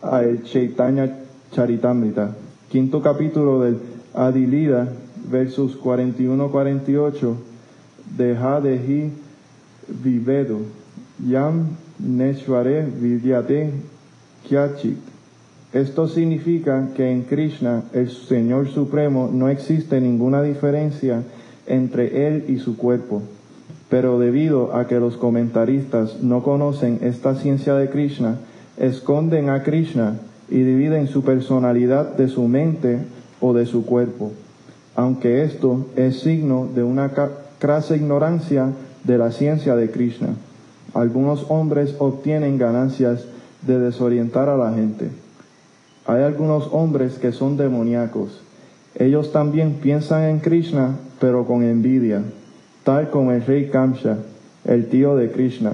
al Chaitanya Charitamrita, quinto capítulo del Adilida, versos 41-48, Deja dehi vivedo, yam neshvare vidyate kyachit. Esto significa que en Krishna, el Señor Supremo, no existe ninguna diferencia entre Él y su cuerpo. Pero debido a que los comentaristas no conocen esta ciencia de Krishna, esconden a Krishna y dividen su personalidad de su mente o de su cuerpo, aunque esto es signo de una crasa ignorancia de la ciencia de Krishna. Algunos hombres obtienen ganancias de desorientar a la gente. Hay algunos hombres que son demoníacos. Ellos también piensan en Krishna, pero con envidia, tal como el rey Kamsha, el tío de Krishna.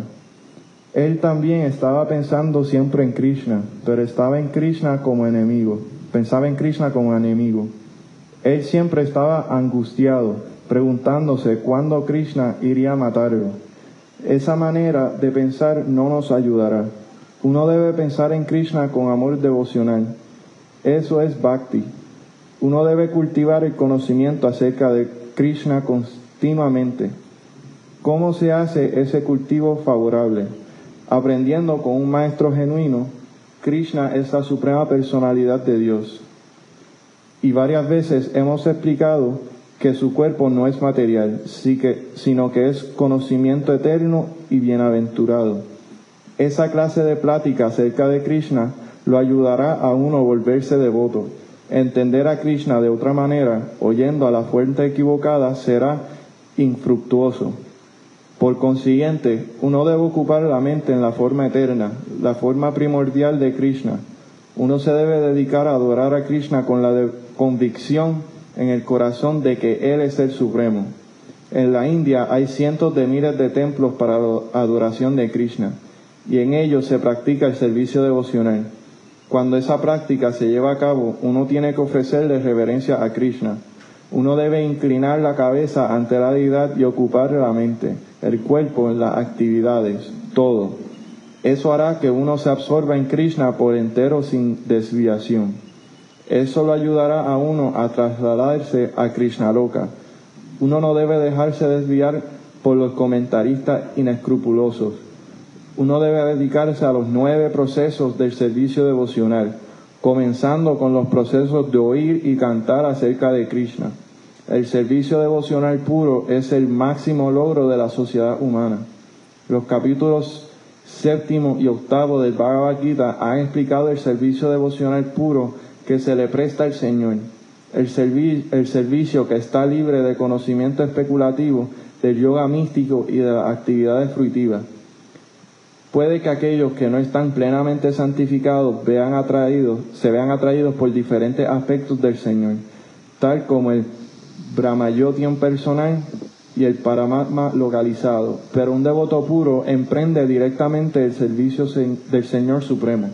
Él también estaba pensando siempre en Krishna, pero estaba en Krishna como enemigo. Pensaba en Krishna como enemigo. Él siempre estaba angustiado, preguntándose cuándo Krishna iría a matarlo. Esa manera de pensar no nos ayudará. Uno debe pensar en Krishna con amor devocional. Eso es bhakti. Uno debe cultivar el conocimiento acerca de Krishna continuamente. ¿Cómo se hace ese cultivo favorable? Aprendiendo con un maestro genuino, Krishna es la suprema personalidad de Dios. Y varias veces hemos explicado que su cuerpo no es material, sino que es conocimiento eterno y bienaventurado. Esa clase de plática acerca de Krishna lo ayudará a uno a volverse devoto. Entender a Krishna de otra manera, oyendo a la fuente equivocada, será infructuoso. Por consiguiente, uno debe ocupar la mente en la forma eterna, la forma primordial de Krishna. Uno se debe dedicar a adorar a Krishna con la convicción en el corazón de que Él es el Supremo. En la India hay cientos de miles de templos para la adoración de Krishna y en ellos se practica el servicio devocional. Cuando esa práctica se lleva a cabo, uno tiene que ofrecerle reverencia a Krishna. Uno debe inclinar la cabeza ante la deidad y ocupar la mente el cuerpo en las actividades, todo. Eso hará que uno se absorba en Krishna por entero sin desviación. Eso lo ayudará a uno a trasladarse a Krishna Loka. Uno no debe dejarse desviar por los comentaristas inescrupulosos. Uno debe dedicarse a los nueve procesos del servicio devocional, comenzando con los procesos de oír y cantar acerca de Krishna el servicio devocional puro es el máximo logro de la sociedad humana. Los capítulos séptimo y octavo del Bhagavad Gita han explicado el servicio devocional puro que se le presta al Señor, el, el servicio que está libre de conocimiento especulativo, del yoga místico y de las actividades fruitivas. Puede que aquellos que no están plenamente santificados vean atraídos, se vean atraídos por diferentes aspectos del Señor, tal como el Brahmayotian personal y el Paramatma localizado, pero un devoto puro emprende directamente el servicio del Señor Supremo.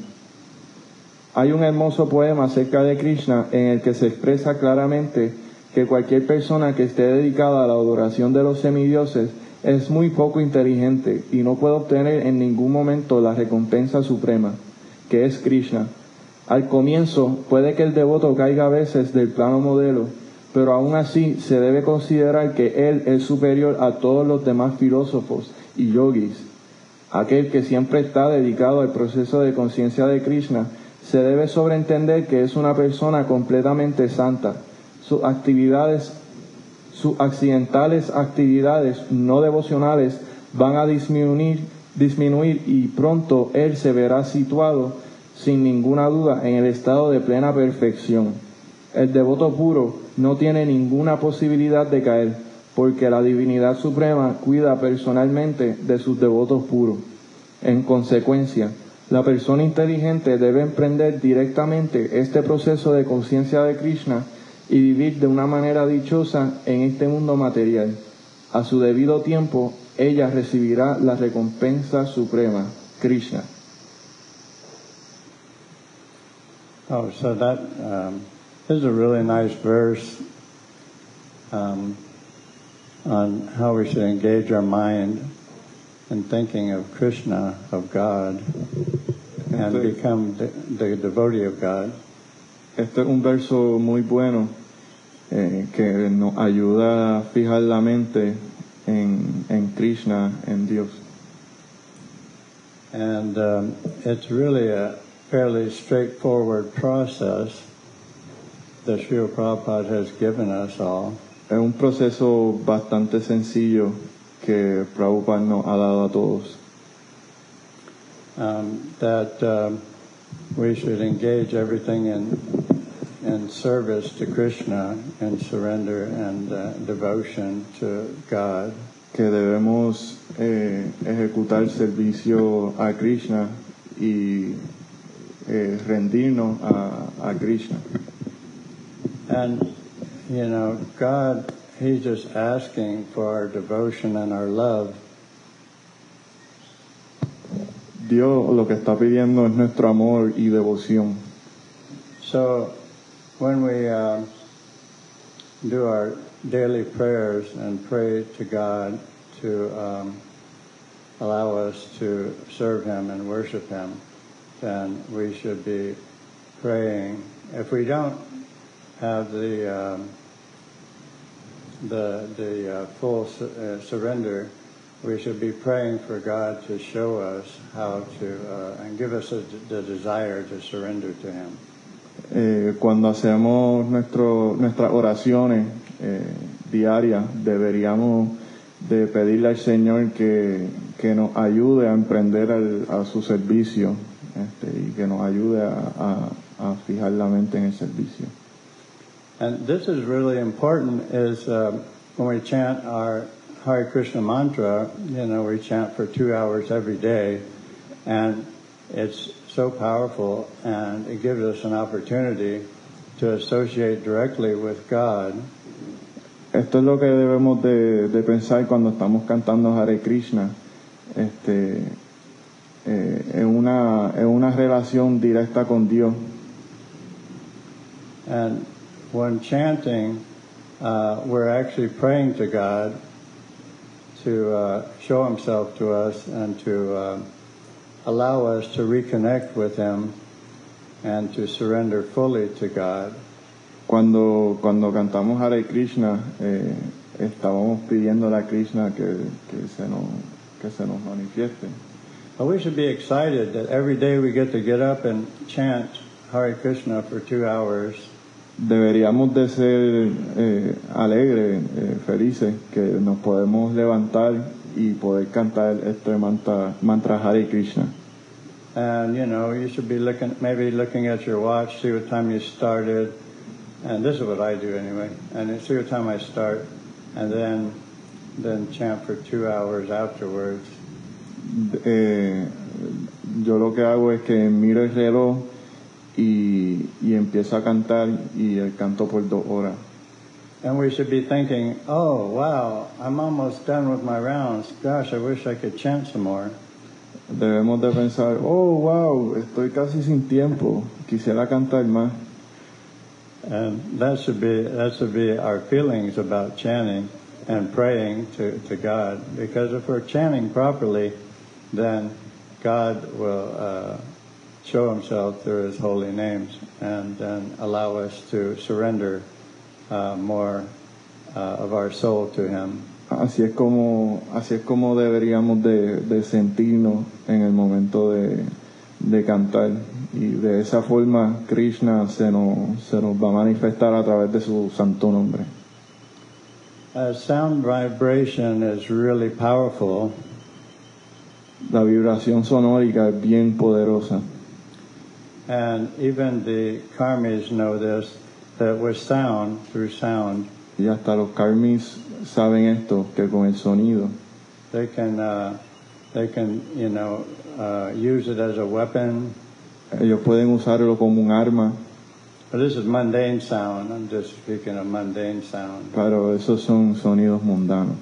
Hay un hermoso poema acerca de Krishna en el que se expresa claramente que cualquier persona que esté dedicada a la adoración de los semidioses es muy poco inteligente y no puede obtener en ningún momento la recompensa suprema, que es Krishna. Al comienzo puede que el devoto caiga a veces del plano modelo pero aún así se debe considerar que él es superior a todos los demás filósofos y yogis. Aquel que siempre está dedicado al proceso de conciencia de Krishna se debe sobreentender que es una persona completamente santa. Sus actividades, sus accidentales actividades no devocionales van a disminuir, disminuir y pronto él se verá situado sin ninguna duda en el estado de plena perfección. El devoto puro no tiene ninguna posibilidad de caer, porque la divinidad suprema cuida personalmente de sus devotos puros. En consecuencia, la persona inteligente debe emprender directamente este proceso de conciencia de Krishna y vivir de una manera dichosa en este mundo material. A su debido tiempo, ella recibirá la recompensa suprema, Krishna. Oh, um, This is a really nice verse um, on how we should engage our mind in thinking of Krishna, of God. And become the, the devotee of God. este es un verso muy bueno eh, que nos ayuda a fijar la mente en, en Krishna, en Dios. And um, it's really a fairly straightforward process that Srila Prabhupada has given us all. Es un proceso bastante sencillo que Prabhupada nos ha dado a todos. um, that um, we should engage everything in in service to Krishna and surrender and uh, devotion to God. que debemos eh, ejecutar servicio a Krishna y eh, rendirnos a, a Krishna. And you know, God, He's just asking for our devotion and our love. Dios lo que está pidiendo es nuestro amor y devoción. So when we uh, do our daily prayers and pray to God to um, allow us to serve Him and worship Him, then we should be praying. If we don't have the um, the the uh, full su- uh, surrender, we should be praying for God to show us how to uh, and give us a, the desire to surrender to Him. Eh, cuando hacemos nuestro, nuestras oraciones eh, diarias, deberíamos de pedirle al Señor que, que nos ayude a emprender al- a su servicio este, y que nos ayude a, a- a fijar la mente en el servicio. And this is really important is um, when we chant our Hare Krishna mantra, you know, we chant for two hours every day, and it's so powerful, and it gives us an opportunity to associate directly with God. Esto es lo que debemos de, de pensar cuando estamos cantando Hare Krishna. Este, eh, es, una, es una relación directa con Dios. And when chanting, uh, we're actually praying to God to uh, show Himself to us and to uh, allow us to reconnect with Him and to surrender fully to God. Cuando, cuando cantamos Hare Krishna, eh, estábamos pidiéndole a Krishna que, que, se nos, que se nos manifieste. But we should be excited that every day we get to get up and chant Hare Krishna for two hours. Deberíamos de ser eh, alegres, eh, felices, que nos podemos levantar y poder cantar este mantra, mantra Hare Krishna. And you know, you should be looking, maybe looking at your watch, see what time you started. And this is what I do anyway. And see what time I start, and then then chant for two hours afterwards. Eh, yo lo que hago es que miro el reloj y, y empiezo a cantar y el canto por dos horas. And we should be thinking, oh wow, I'm almost done with my rounds. Gosh, I wish I could chant some more. Debemos de pensar, oh wow, estoy casi sin tiempo, quisiera cantar más. And that should be that should be our feelings about chanting and praying to, to God. Because if we're chanting properly, then God will uh, show Himself through His holy names and then allow us to surrender uh, more uh, of our soul to Him. Así es como, así es como deberíamos de, de sentirnos en el momento de, de cantar. Y de esa forma Krishna se nos, se nos va a manifestar a través de su santo nombre. Uh, sound vibration is really powerful, La vibración sonórica es bien poderosa. And even the karmis know this that with sound, through sound, Y hasta los karmis saben esto, que con el sonido they can uh, they can you know uh, use it as a weapon. ellos pueden usarlo como un arma. But this is mundane sound. I'm just speaking of mundane sound. Claro, esos son sonidos mundanos.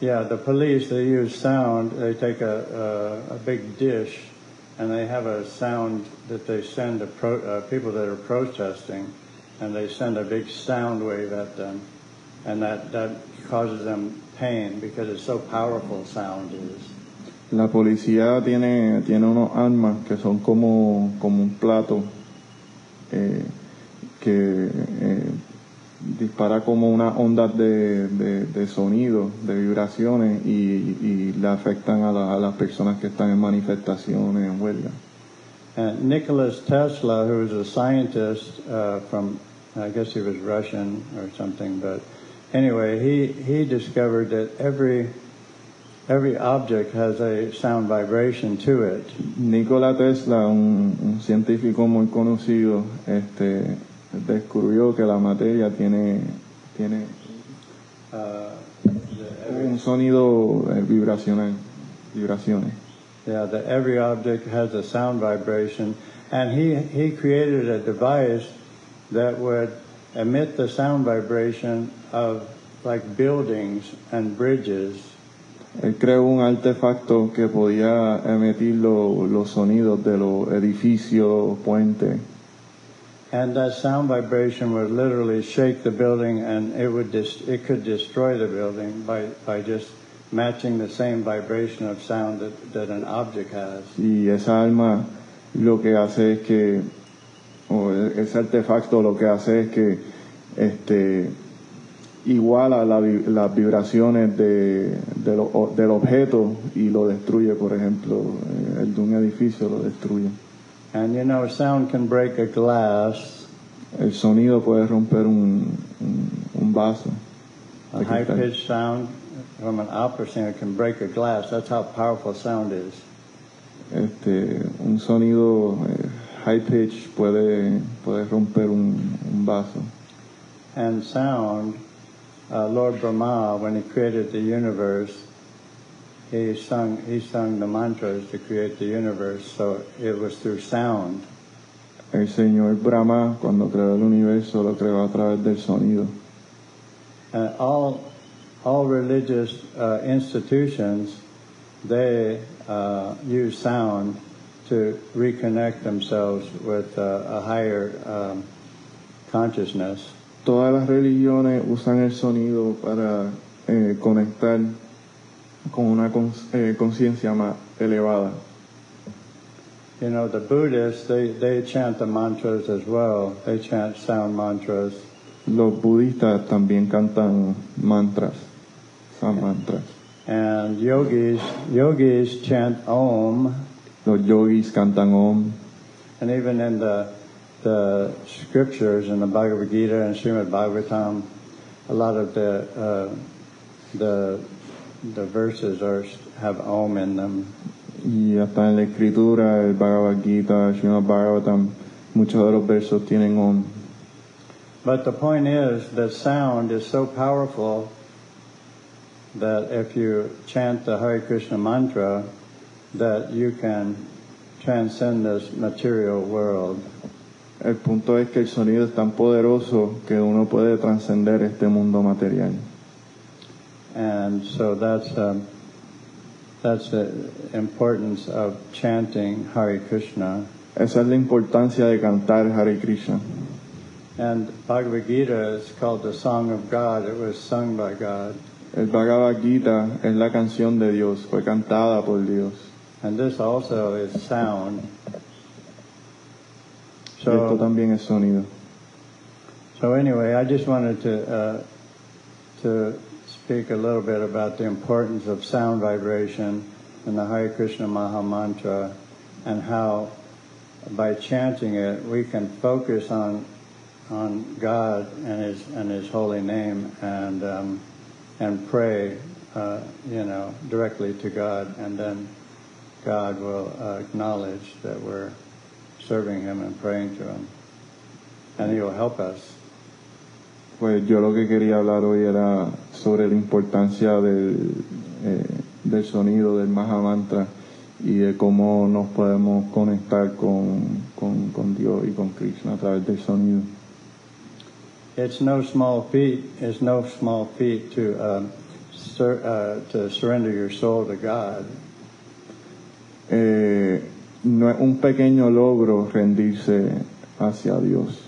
Yeah, the police they use sound. They take a a, a big dish, and they have a sound that they send to pro, uh, people that are protesting, and they send a big sound wave at them, and that that causes them pain because it's so powerful. Sound is. La policía tiene, tiene unos armas que son como, como un plato eh, que eh, dispara como una onda de, de, de sonido, de vibraciones y, y le afectan a, la- a las personas que están en manifestaciones, en huelga. And Nicholas Tesla, who was a scientist uh, from, I guess he was Russian or something, but anyway, he, he discovered that every, every object has a sound vibration to it. Nikola Tesla, un, un científico muy conocido, este, descubrió que la materia tiene, tiene Uh, un sonido eh, vibracional, vibraciones. yeah, that every object has a sound vibration, and he, he created a device that would emit the sound vibration of like buildings and bridges. Él creó un artefacto que podía emitir lo- los sonidos de los edificios, puentes, And that sound vibration would literally shake the building, and it would dis- it could destroy the building by, by just matching the same vibration of sound that, that an object has. y esa alma lo que hace es que, o ese artefacto lo que hace es que este, iguala la las vibraciones de, de lo- del objeto y lo destruye, por ejemplo, eh, el de un edificio lo destruye. And you know, sound can break a glass, El sonido puede romper un, un, un vaso. a high pitched sound from an opera singer can break a glass. That's how powerful sound is. Este, un sonido eh, high pitch puede, puede romper un, un vaso. And sound, uh, Lord Brahma, when he created the universe, he sung he sung the mantras to create the universe. So it was through sound. El señor Brahma, cuando creó el universo, lo creó a través del sonido. And all all religious uh, institutions, they uh, use sound to reconnect themselves with uh, a higher um, consciousness. Todas las religiones usan el sonido para eh, conectar con una eh, conciencia más elevada. You know, the Buddhists, they, they chant the mantras as well. They chant sound mantras. Los budistas también cantan mantras, son mantras. And yogis, yogis chant Om. Los yogis cantan Om. And even in the, the scriptures in the Bhagavad Gita and Srimad Bhagavatam, a lot of the, uh, the, the verses are, have Om in them. Y hasta en la escritura, el Bhagavad Gita, Srimad Bhagavatam, muchos de los versos tienen Om. But the point is that sound is so powerful that if you chant the Hare Krishna mantra, that you can transcend this material world. El punto es que el sonido es tan poderoso que uno puede trascender este mundo material. And so that's um, that's the importance of chanting Hare Krishna. Esa es la importancia de cantar Hare Krishna. And Bhagavad Gita is called the Song of God. It was sung by God. El Bhagavad Gita es la canción de Dios, fue cantada por Dios. And this also is sound. Y esto So, también es sonido. so anyway, I just wanted to uh, to speak a little bit about the importance of sound vibration in the Hare Krishna Maha Mantra, and how by chanting it we can focus on on God and His and His holy name and um, and pray, uh, you know, directly to God, and then God will uh, acknowledge that we're serving Him and praying to Him, and He will help us. Pues yo lo que quería hablar hoy era sobre la importancia del, eh, del sonido del Maha Mantra y de cómo nos podemos conectar con, con, con Dios y con Krishna a través del sonido. It's no small feat. It's no small feat to um, sur- uh, to surrender your soul to God. Eh, no es un pequeño logro rendirse hacia Dios.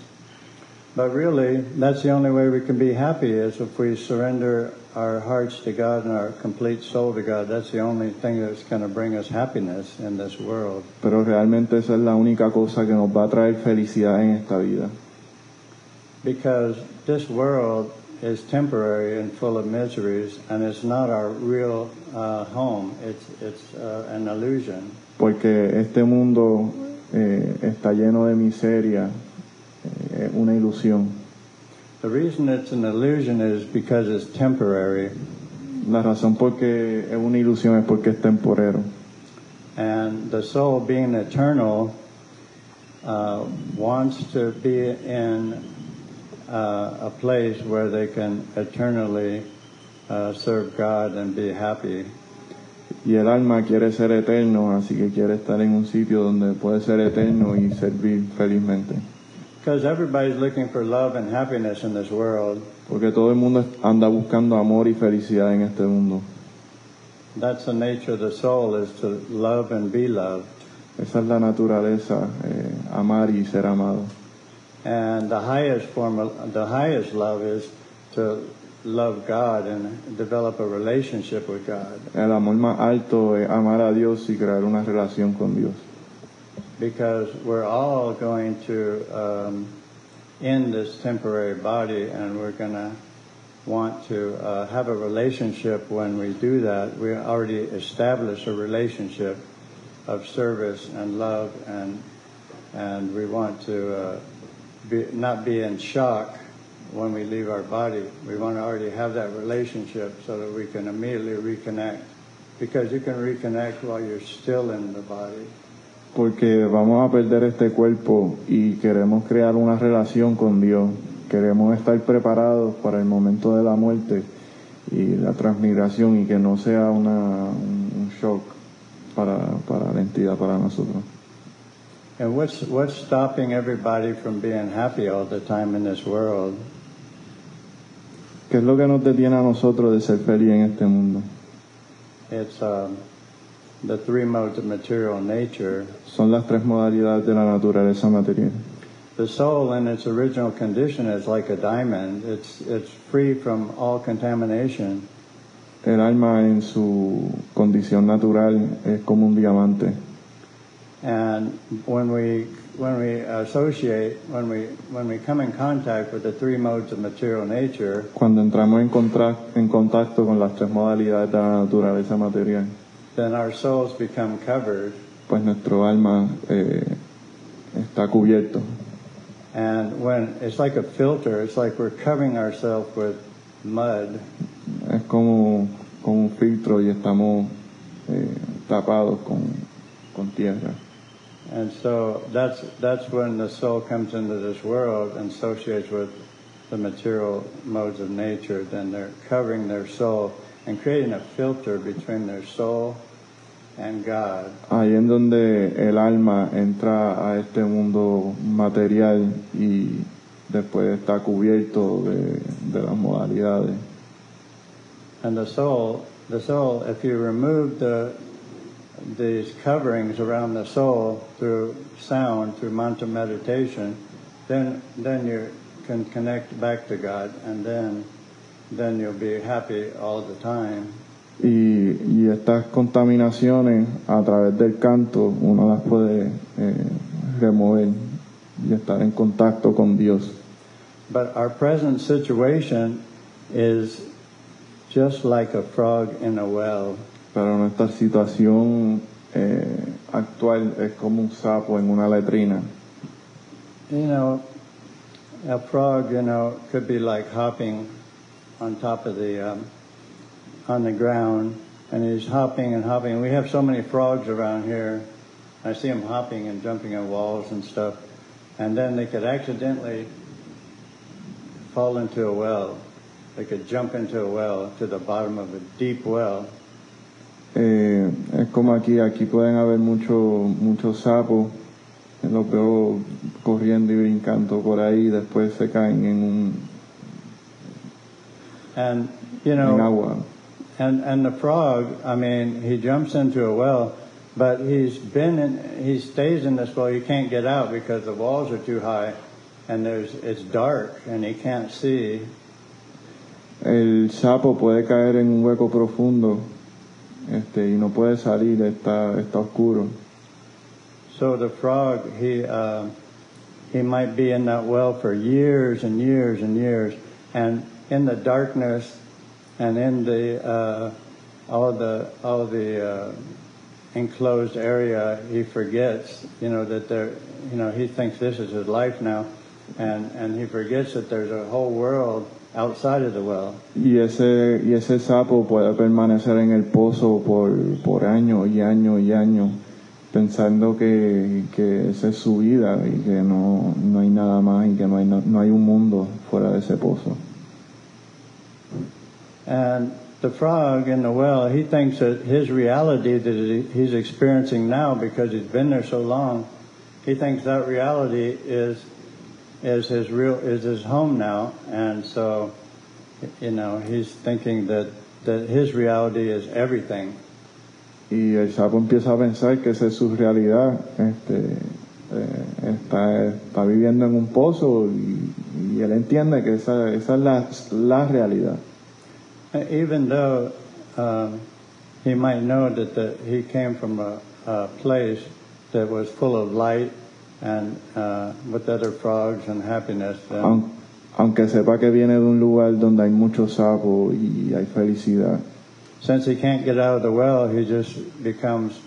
But really, that's the only way we can be happy is if we surrender our hearts to God and our complete soul to God. That's the only thing that's going to bring us happiness in this world. Pero realmente esa es la única cosa que nos va a traer felicidad en esta vida. Because this world is temporary and full of miseries, and it's not our real uh, home. It's, it's uh, an illusion. Porque este mundo eh, está lleno de miseria, eh, una ilusión. The reason it's an illusion is because it's temporary, La razón por qué es una ilusión es porque es temporero. and the soul, being eternal, uh, wants to be in uh, a place where they can eternally uh, serve God and be happy. Y el alma quiere ser eterno, así que quiere estar en un sitio donde puede ser eterno y servir felizmente. Because everybody's looking for love and happiness in this world. Porque todo el mundo anda buscando amor y felicidad en este mundo. That's the nature of the soul is to love and be loved. Esa es la naturaleza, eh, amar y ser amado. And the highest form of the highest love is to love God and develop a relationship with God. El amor más alto es amar a Dios y crear una relación con Dios. Because we're all going to um, end this temporary body and we're going to want to uh, have a relationship when we do that. We already established a relationship of service and love and and we want to uh, be, not be in shock when we leave our body. We want to already have that relationship so that we can immediately reconnect. Because you can reconnect while you're still in the body. Porque vamos a perder este cuerpo y queremos crear una relación con Dios. Queremos estar preparados para el momento de la muerte y la transmigración y que no sea una, un shock para, para la entidad, para nosotros. And what's what's stopping everybody from being happy all the time in this world? ¿Qué es lo que nos detiene a nosotros de ser feliz en este mundo? It's um, the three modes of material nature. Son las tres modalidades de la naturaleza material. The soul in its original condition is like a diamond. It's it's free from all contamination. El alma en su condición natural es como un diamante. And when we when we associate when we when we come in contact with the three modes of material nature, Cuando entramos en, contra- en contacto con las tres modalidades de la naturaleza material, then our souls become covered. pues nuestro alma eh, está cubierto. And when it's like a filter, it's like we're covering ourselves with mud. Es como, como un filtro y estamos eh, tapados con, con tierra. And so that's that's when the soul comes into this world and associates with the material modes of nature. Then they're covering their soul and creating a filter between their soul and God. Ahí en donde el alma entra a este mundo material y después está cubierto de, de las modalidades. And the soul, the soul, if you remove the these coverings around the soul through sound, through mantra meditation, then then you can connect back to God, and then then you'll be happy all the time. Y, y estas contaminaciones a través del canto uno las puede eh, remover y estar en contacto con Dios. But our present situation is just like a frog in a well. Pero nuestra situación eh, actual es como un sapo en una letrina. You know, a frog, you know, could be like hopping on top of the um, on the ground, and he's hopping and hopping. We have so many frogs around here. I see them hopping and jumping on walls and stuff, and then they could accidentally fall into a well. They could jump into a well to the bottom of a deep well, Eh, es como aquí, aquí pueden haber muchos muchos sapos, los veo corriendo y brincando por ahí, después se caen en un and you know. agua. And and the frog, I mean, he jumps into a well, but he's been in, he stays in this well. He can't get out because the walls are too high, and there's it's dark and he can't see, El sapo puede caer en un hueco profundo este, y no puede salir, está, está oscuro. so the frog he uh, he might be in that well for years and years and years, and in the darkness and in the uh, all the all the uh, enclosed area, he forgets, you know, that there, you know, he thinks this is his life now, and and he forgets that there's a whole world outside of the well. Y ese, y ese sapo puede permanecer en el pozo por, por años y años y años, pensando que, que esa es su vida y que no, no hay nada más y que no hay, no, no hay un mundo fuera de ese pozo. And the frog in the well, he thinks that his reality that he's experiencing now because he's been there so long, he thinks that reality is is his real is his home now, and so you know he's thinking that that his reality is everything. Y el sapo empieza a pensar que esa es su realidad, este, eh, está, está viviendo en un pozo y, y él entiende que esa, esa es la, la realidad. Even though um, he might know that the, he came from a, a place that was full of light and uh, with other frogs and happiness, Aun- aunque sepa que viene de un lugar donde hay muchos sapos y hay felicidad. since he can't get out of the well, he just becomes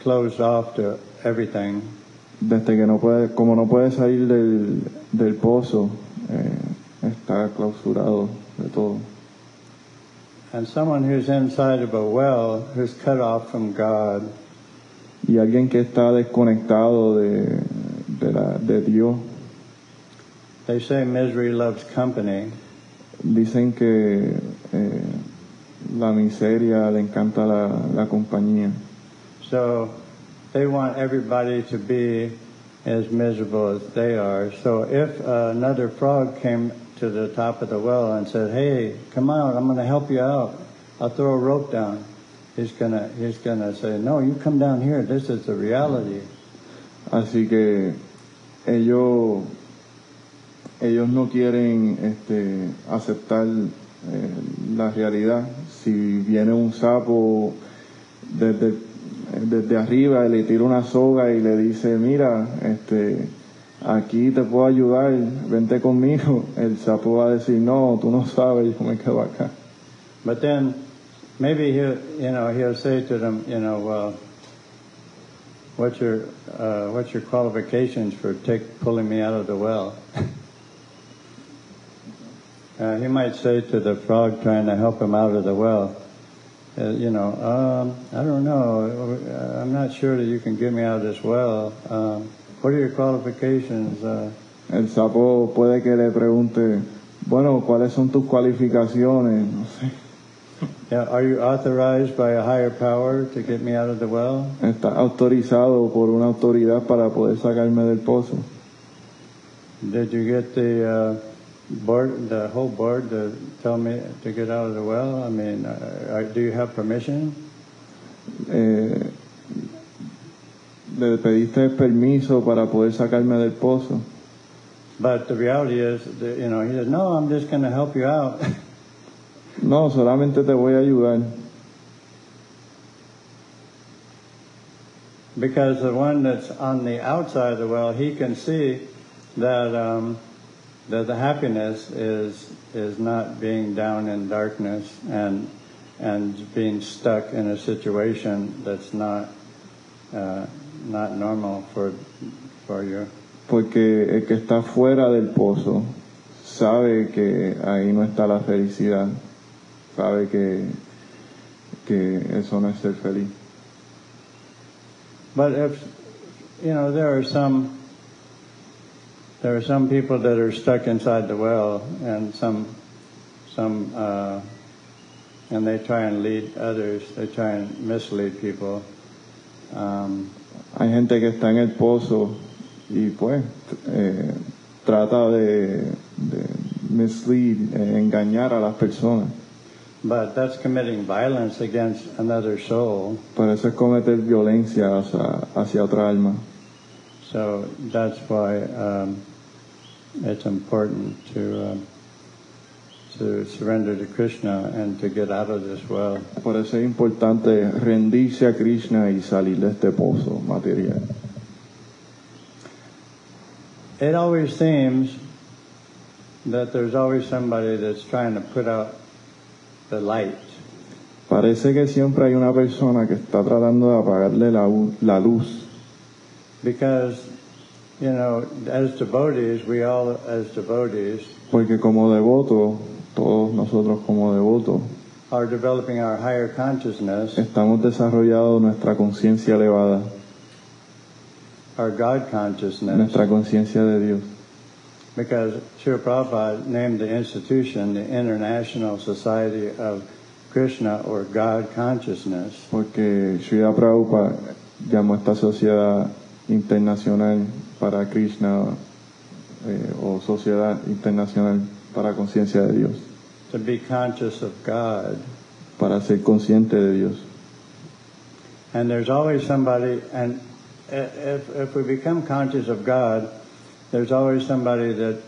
closed off to everything. Desde que no puede, como no puede salir del, del pozo, eh, está clausurado de todo. And someone who's inside of a well, who's cut off from God, Y alguien que está desconectado de, de, la, de Dios, they say misery loves company. dicen que eh, la miseria le encanta la, la compañía. So they want everybody to be as miserable as they are. So if uh, another frog came to the top of the well and said, "Hey, come out! I'm going to help you out. I'll throw a rope down," he's gonna he's say, "No, you come down here. This is the reality." Así que ellos, ellos no quieren este, aceptar eh, la realidad. Si viene un sapo desde, desde arriba y le tira una soga y le dice, mira, este, aquí te puedo ayudar, vente conmigo, el sapo va a decir, no, tú no sabes, yo me quedo acá. But then maybe he'll you know he'll say to them, you know, well, what's your uh, what's your qualifications for take pulling me out of the well? uh, he might say to the frog trying to help him out of the well, uh, you know, um, I don't know, uh, I'm not sure that you can get me out of this well. Um, what are your qualifications? Uh, El sapo puede que le pregunte, bueno, ¿cuáles son tus cualificaciones? No sé. yeah, are you authorized by a higher power to get me out of the well? Está autorizado por una autoridad para poder sacarme del pozo. Did you get the uh, board, the whole board to tell me to get out of the well? I mean, uh, uh, do you have permission? Eh, le pediste permiso para poder sacarme del pozo. But the reality is, that, you know, he says, no, I'm just going to help you out. No, solamente te voy a ayudar. because the one that's on the outside of the well, he can see that um, that the happiness is is not being down in darkness and and being stuck in a situation that's not uh, not normal for for you. Porque el que está fuera del pozo sabe que ahí no está la felicidad. Sabe que, que eso no es ser feliz. But if you know, there are some there are some people that are stuck inside the well, and some some uh, and they try and lead others. They try and mislead people. Um, Hay gente que está en el pozo y pues eh, trata de, de mislead, eh, engañar a las personas. but that's committing violence against another soul. Pero eso es cometer violencia hacia, hacia otra alma. So that's why um, it's important to uh, to surrender to Krishna and to get out of this world. Por eso es importante rendirse a Krishna y salir de este pozo material. It always seems that there's always somebody that's trying to put out the light. Parece que siempre hay una persona que está tratando de apagarle la, la luz, Because, you know, as devotees, we all, as devotees, porque como devotos, todos nosotros como devotos, are developing our higher consciousness, estamos desarrollando nuestra conciencia elevada, our God consciousness, nuestra conciencia de Dios. because Srila Prabhupada named the institution the International Society of Krishna or God Consciousness. Porque Srila Prabhupada llamó esta sociedad internacional para Krishna eh, o sociedad internacional para conciencia de Dios, to be conscious of God. para ser consciente de Dios. And there's always somebody, and if, if we become conscious of God, there's always somebody that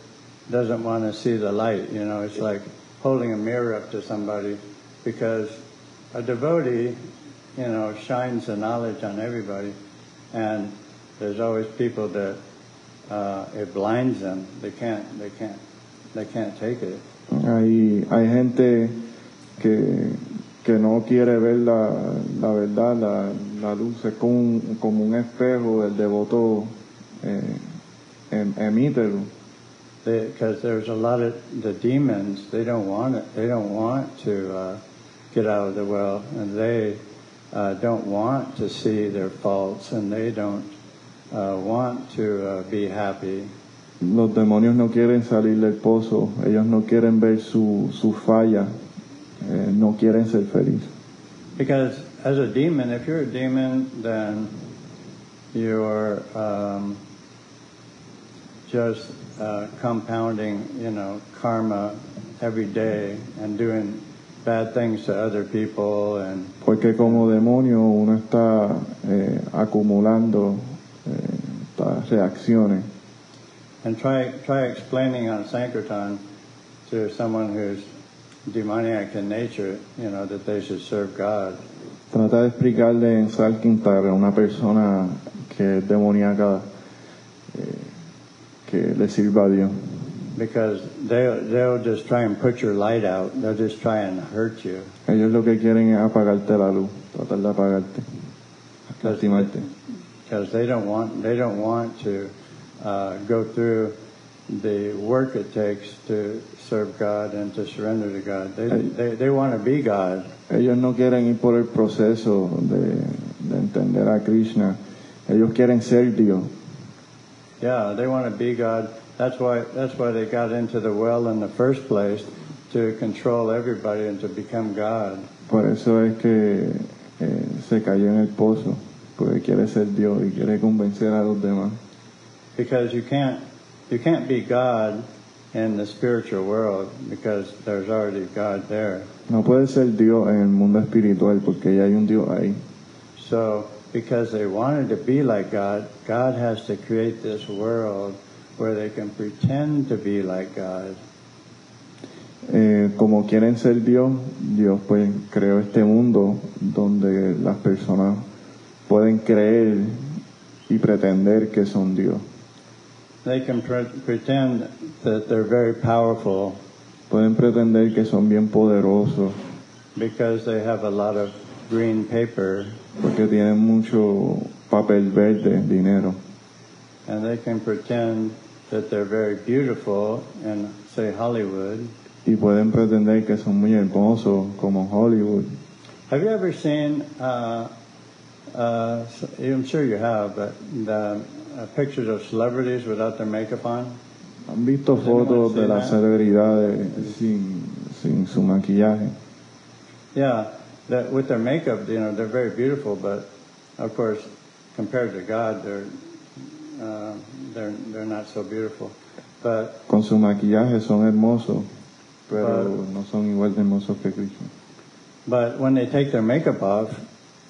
doesn't want to see the light. You know, it's like holding a mirror up to somebody because a devotee, you know, shines the knowledge on everybody. And there's always people that uh, it blinds them. They can't, they can't, they can't take it. Hay, hay gente que, que no quiere ver la, la verdad, la, la luz es como un, como un espejo, el devoto eh, em- emítelo. because there's a lot of the demons they don't want it they don't want to uh, get out of the well and they uh, don't want to see their faults and they don't uh, want to uh, be happy Los demonios no quieren salir del pozo, ellos no quieren ver su, su falla, eh, no quieren ser felices. because as a demon if you're a demon then you're um, just uh, compounding you know karma every day and doing bad things to other people and Porque como demonio uno está eh, acumulando eh, estas reacciones. And try try explaining on Sankirtan to someone who's demoniac in nature, you know, that they should serve God. Trata de explicarle en Sankirtan a una persona que es demoníaca eh, que le sirva a Dios. Because they'll, they'll just try and put your light out. They'll just try and hurt you. Ellos lo que quieren es apagarte la luz, tratar de apagarte, lastimarte. Because they don't want they don't want to uh, go through the work it takes to serve God and to surrender to God. They they, they want to be God. Ellos no quieren ir por el proceso de, de entender a Krishna. Ellos quieren ser Dios. Yeah, they want to be God. That's why that's why they got into the well in the first place to control everybody and to become God. Por eso es que eh, se cayó en el pozo, porque quiere ser Dios y quiere convencer a los demás. Because you can't you can't be God in the spiritual world because there's already God there. No puede ser Dios en el mundo espiritual porque ya hay un Dios ahí. So because they wanted to be like God, God has to create this world where they can pretend to be like God. Eh, como quieren ser Dios, Dios pues creó este mundo donde las personas pueden creer y pretender que son Dios. They can pre- pretend that they're very powerful Pueden pretender que son bien poderosos because they have a lot of green paper porque tienen mucho papel verde, dinero. and they can pretend that they're very beautiful in say Hollywood. Y pueden pretender que son muy hermosos como Hollywood. Have you ever seen? Uh, uh, I'm sure you have, but the uh, pictures of celebrities without their makeup on. ¿Han visto fotos de las celebridades sin, sin su maquillaje? Yeah, that with their makeup, you know, they're very beautiful, but of course, compared to God, they're uh, they're they're not so beautiful. But Con su maquillaje son hermosos, pero Claro. no son igual de hermosos que Cristo. but when they take their makeup off,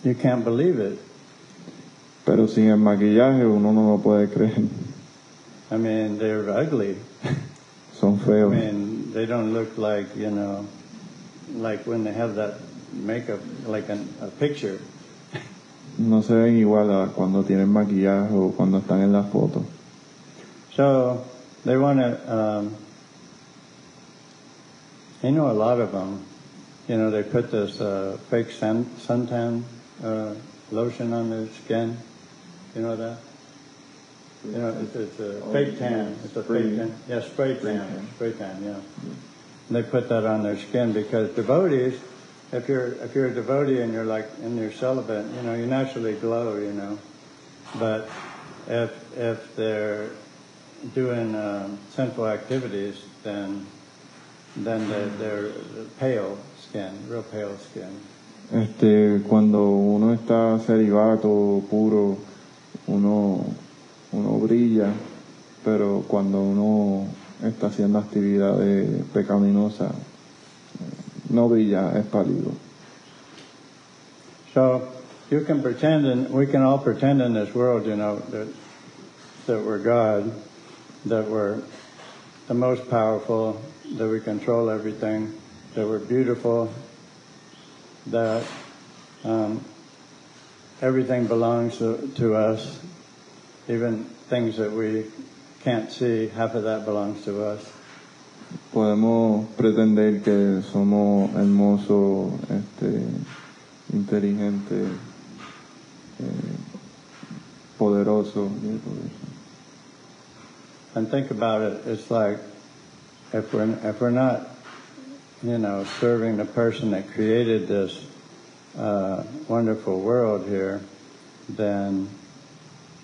you can't believe it. Pero sin el maquillaje uno no lo puede creer. I mean, they're ugly. son I feos. mean, they don't look like, you know, like when they have that makeup, like an, a picture. No se ven igual a cuando tienen maquillaje o cuando están en la foto. So they want to, um, you know, a lot of them, you know, they put this uh, fake sun, suntan uh, lotion on their skin. You know that? You know, it's, it's a fake tan. It's a fake tan. Yeah, spray Spray tan. tan. Spray tan, yeah. And they put that on their skin because devotees, if you're if you're a devotee and you're like and you're celibate, you know, you naturally glow, you know. But if if they're doing um, sinful activities, then then they're, they're pale skin, real pale skin. Este, cuando uno está celibato, puro, uno, uno brilla, pero cuando uno está haciendo actividades pecaminosas, eh, no brilla, es pálido. So you can pretend, and we can all pretend in this world, you know, that that we're God, that we're the most powerful, that we control everything, that we're beautiful, that um, everything belongs to, to us, even things that we can't see, half of that belongs to us. Podemos pretender que somos hermosos, este, inteligentes, eh, poderosos. y todo eso. And think about it, it's like if we're if we're not, you know, serving the person that created this uh, wonderful world here, then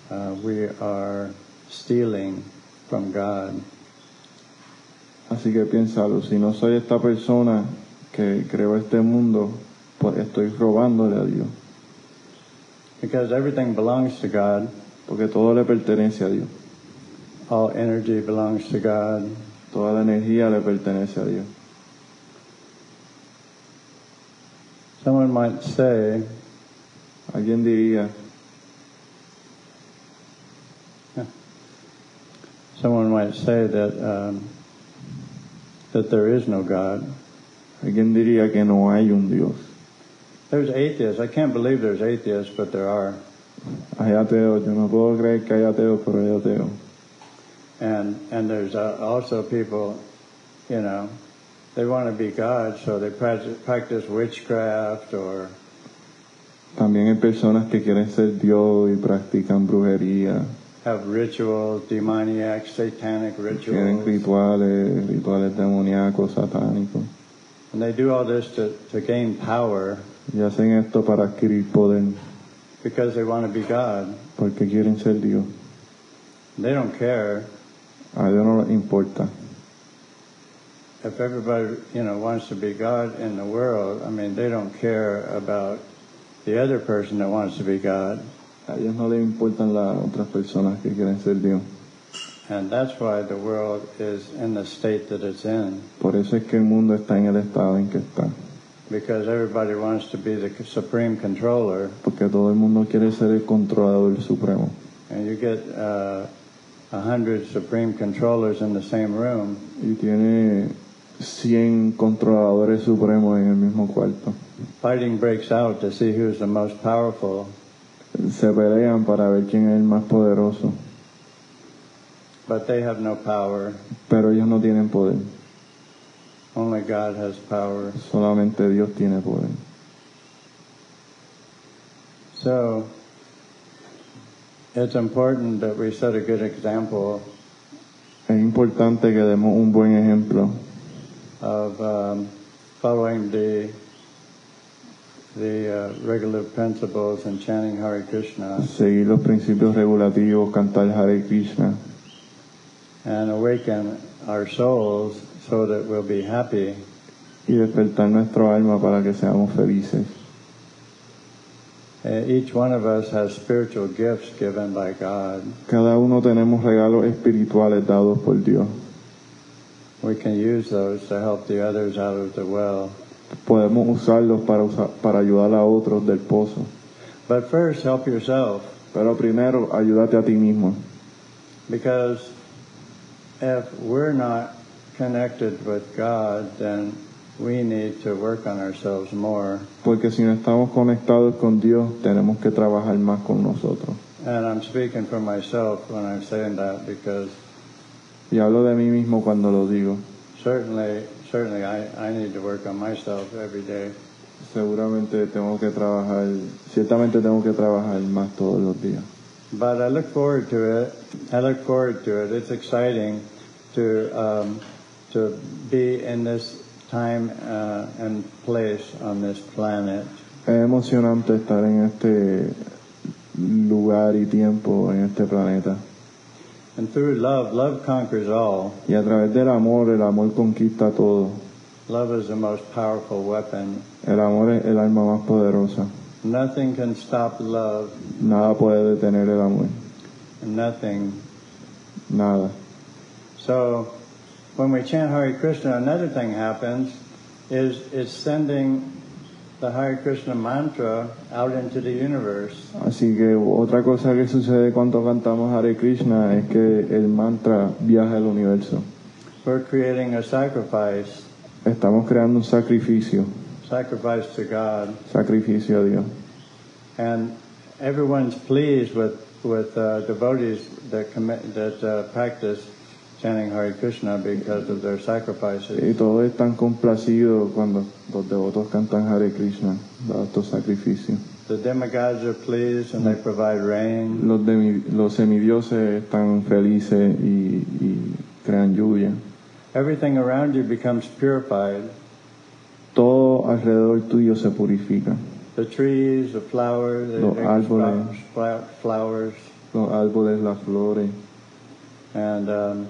uh, we are stealing from God. Así que piénsalo, si no soy esta persona que creó este mundo, pues estoy robándole a Dios, Because everything belongs to God, porque todo le pertenece a Dios, all energy belongs to God. toda la energía le pertenece a Dios. Someone might say, Alguien diría, someone might say that um, that there is no God. alguien diría que no hay un Dios. There's atheists. I can't believe there's atheists, but there are. Hay ateos, yo no puedo creer que hay ateos, pero hay ateos. And and there's uh, also people, you know, they want to be God, so they practice, witchcraft or También hay personas que quieren ser Dios y practican brujería, have rituals, demoniac, satanic rituals. tienen rituales, rituales demoníacos, satánicos. and they do all this to, to gain power Y hacen esto para adquirir poder, because they want to be God. porque quieren ser Dios. They don't care A Dios no les importa. If everybody, you know, wants to be God in the world. I mean, they don't care about the other person that wants to be God. A ellos no les importan las otras personas que quieren ser Dios. And that's why the world is in the state that it's in. Por eso es que el mundo está en el estado en que está. Because everybody wants to be the supreme controller, Porque todo el mundo quiere ser el controlador supremo. and you get uh, a hundred supreme controllers in the same room, Y tiene 100 controladores supremos en el mismo cuarto. fighting breaks out to see who's the most powerful. Se pelean para ver quién es el más poderoso. But they have no power. Pero ellos no tienen poder. Only God has power. Solamente Dios tiene poder. So it's important that we set a good example Es importante que demos un buen ejemplo of um, following the the uh, regulative principles and chanting Hare Krishna seguir los principios regulativos, cantar Hare Krishna and awaken our souls so that we'll be happy. y despertar nuestro alma para que seamos felices. Uh, each one of us has spiritual gifts given by God. Cada uno tenemos regalos espirituales dados por Dios. We can use those to help the others out of the well. Podemos usarlos para, usar- para ayudar a otros del pozo. But first, help yourself Pero primero, ayúdate a ti mismo. because if we're not connected with God, then we need to work on ourselves more. Porque si no estamos conectados con Dios, tenemos que trabajar más con nosotros. And I'm speaking for myself when I'm saying that because Y hablo de mí mismo cuando lo digo. certainly, certainly I, I need to work on myself every day. Seguramente tengo que trabajar, ciertamente tengo que trabajar más todos los días. But I look forward to it. I look forward to it. It's exciting to um, to be in this time uh, and place on this planet. Es emocionante estar en este lugar y tiempo en este planeta. And through love, love conquers all. Y a través del amor, el amor conquista todo. Love is the most powerful weapon. El amor es el arma más poderosa. Nothing can stop love. Nada puede detener el amor. Nothing. Nada. So when we chant Hare Krishna, another thing happens is it's sending the Hare Krishna mantra out into the universe. Así que otra cosa que sucede cuando cantamos Hare Krishna es que el mantra viaja al universo. We're creating a sacrifice, Estamos creando un sacrificio, sacrifice to God, sacrificio a Dios. and everyone's pleased with with uh, devotees that commit that uh, practice chanting Hare Krishna because of their sacrifices. Y todos están complacidos cuando los devotos cantan Hare Krishna, dados estos sacrificios. The demigods are pleased and they provide rain. Los, demi- los semidioses están felices y, y crean lluvia. Everything around you becomes purified. Todo alrededor tuyo se purifica. The trees, the flowers, they Los árboles. flowers, Los árboles, las flores. and um,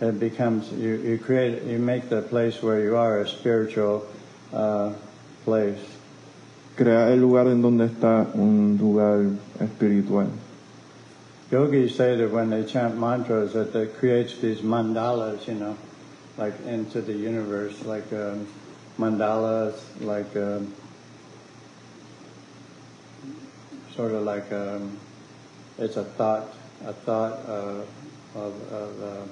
it becomes you, you create you make the place where you are a spiritual uh, place. Crea el lugar en donde está un lugar espiritual. Yogis say that when they chant mantras, that it creates these mandalas, you know, like into the universe, like um, mandalas, like um, sort of like um, it's a thought, a thought uh, of, of uh,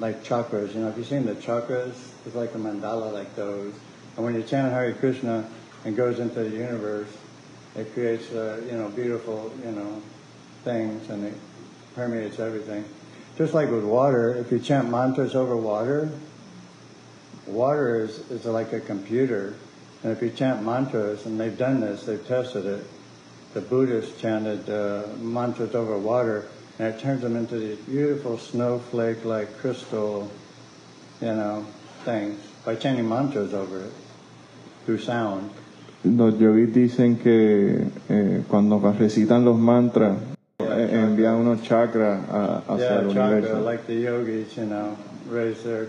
like chakras. You know, have you seen the chakras? It's like a mandala, like those. And when you chant Hare Krishna and goes into the universe, it creates uh, you know beautiful you know things and it permeates everything. Just like with water, if you chant mantras over water, water is, is like a computer. And if you chant mantras, and they've done this, they've tested it, the Buddhists chanted uh, mantras over water, and it turns them into these beautiful snowflake-like crystal, you know, things by chanting mantras over it through sound. Los yogis dicen que eh, cuando recitan los mantras, eh, envían unos chakras a- hacia yeah, el chakra, universo. like the yogis, you know, raise their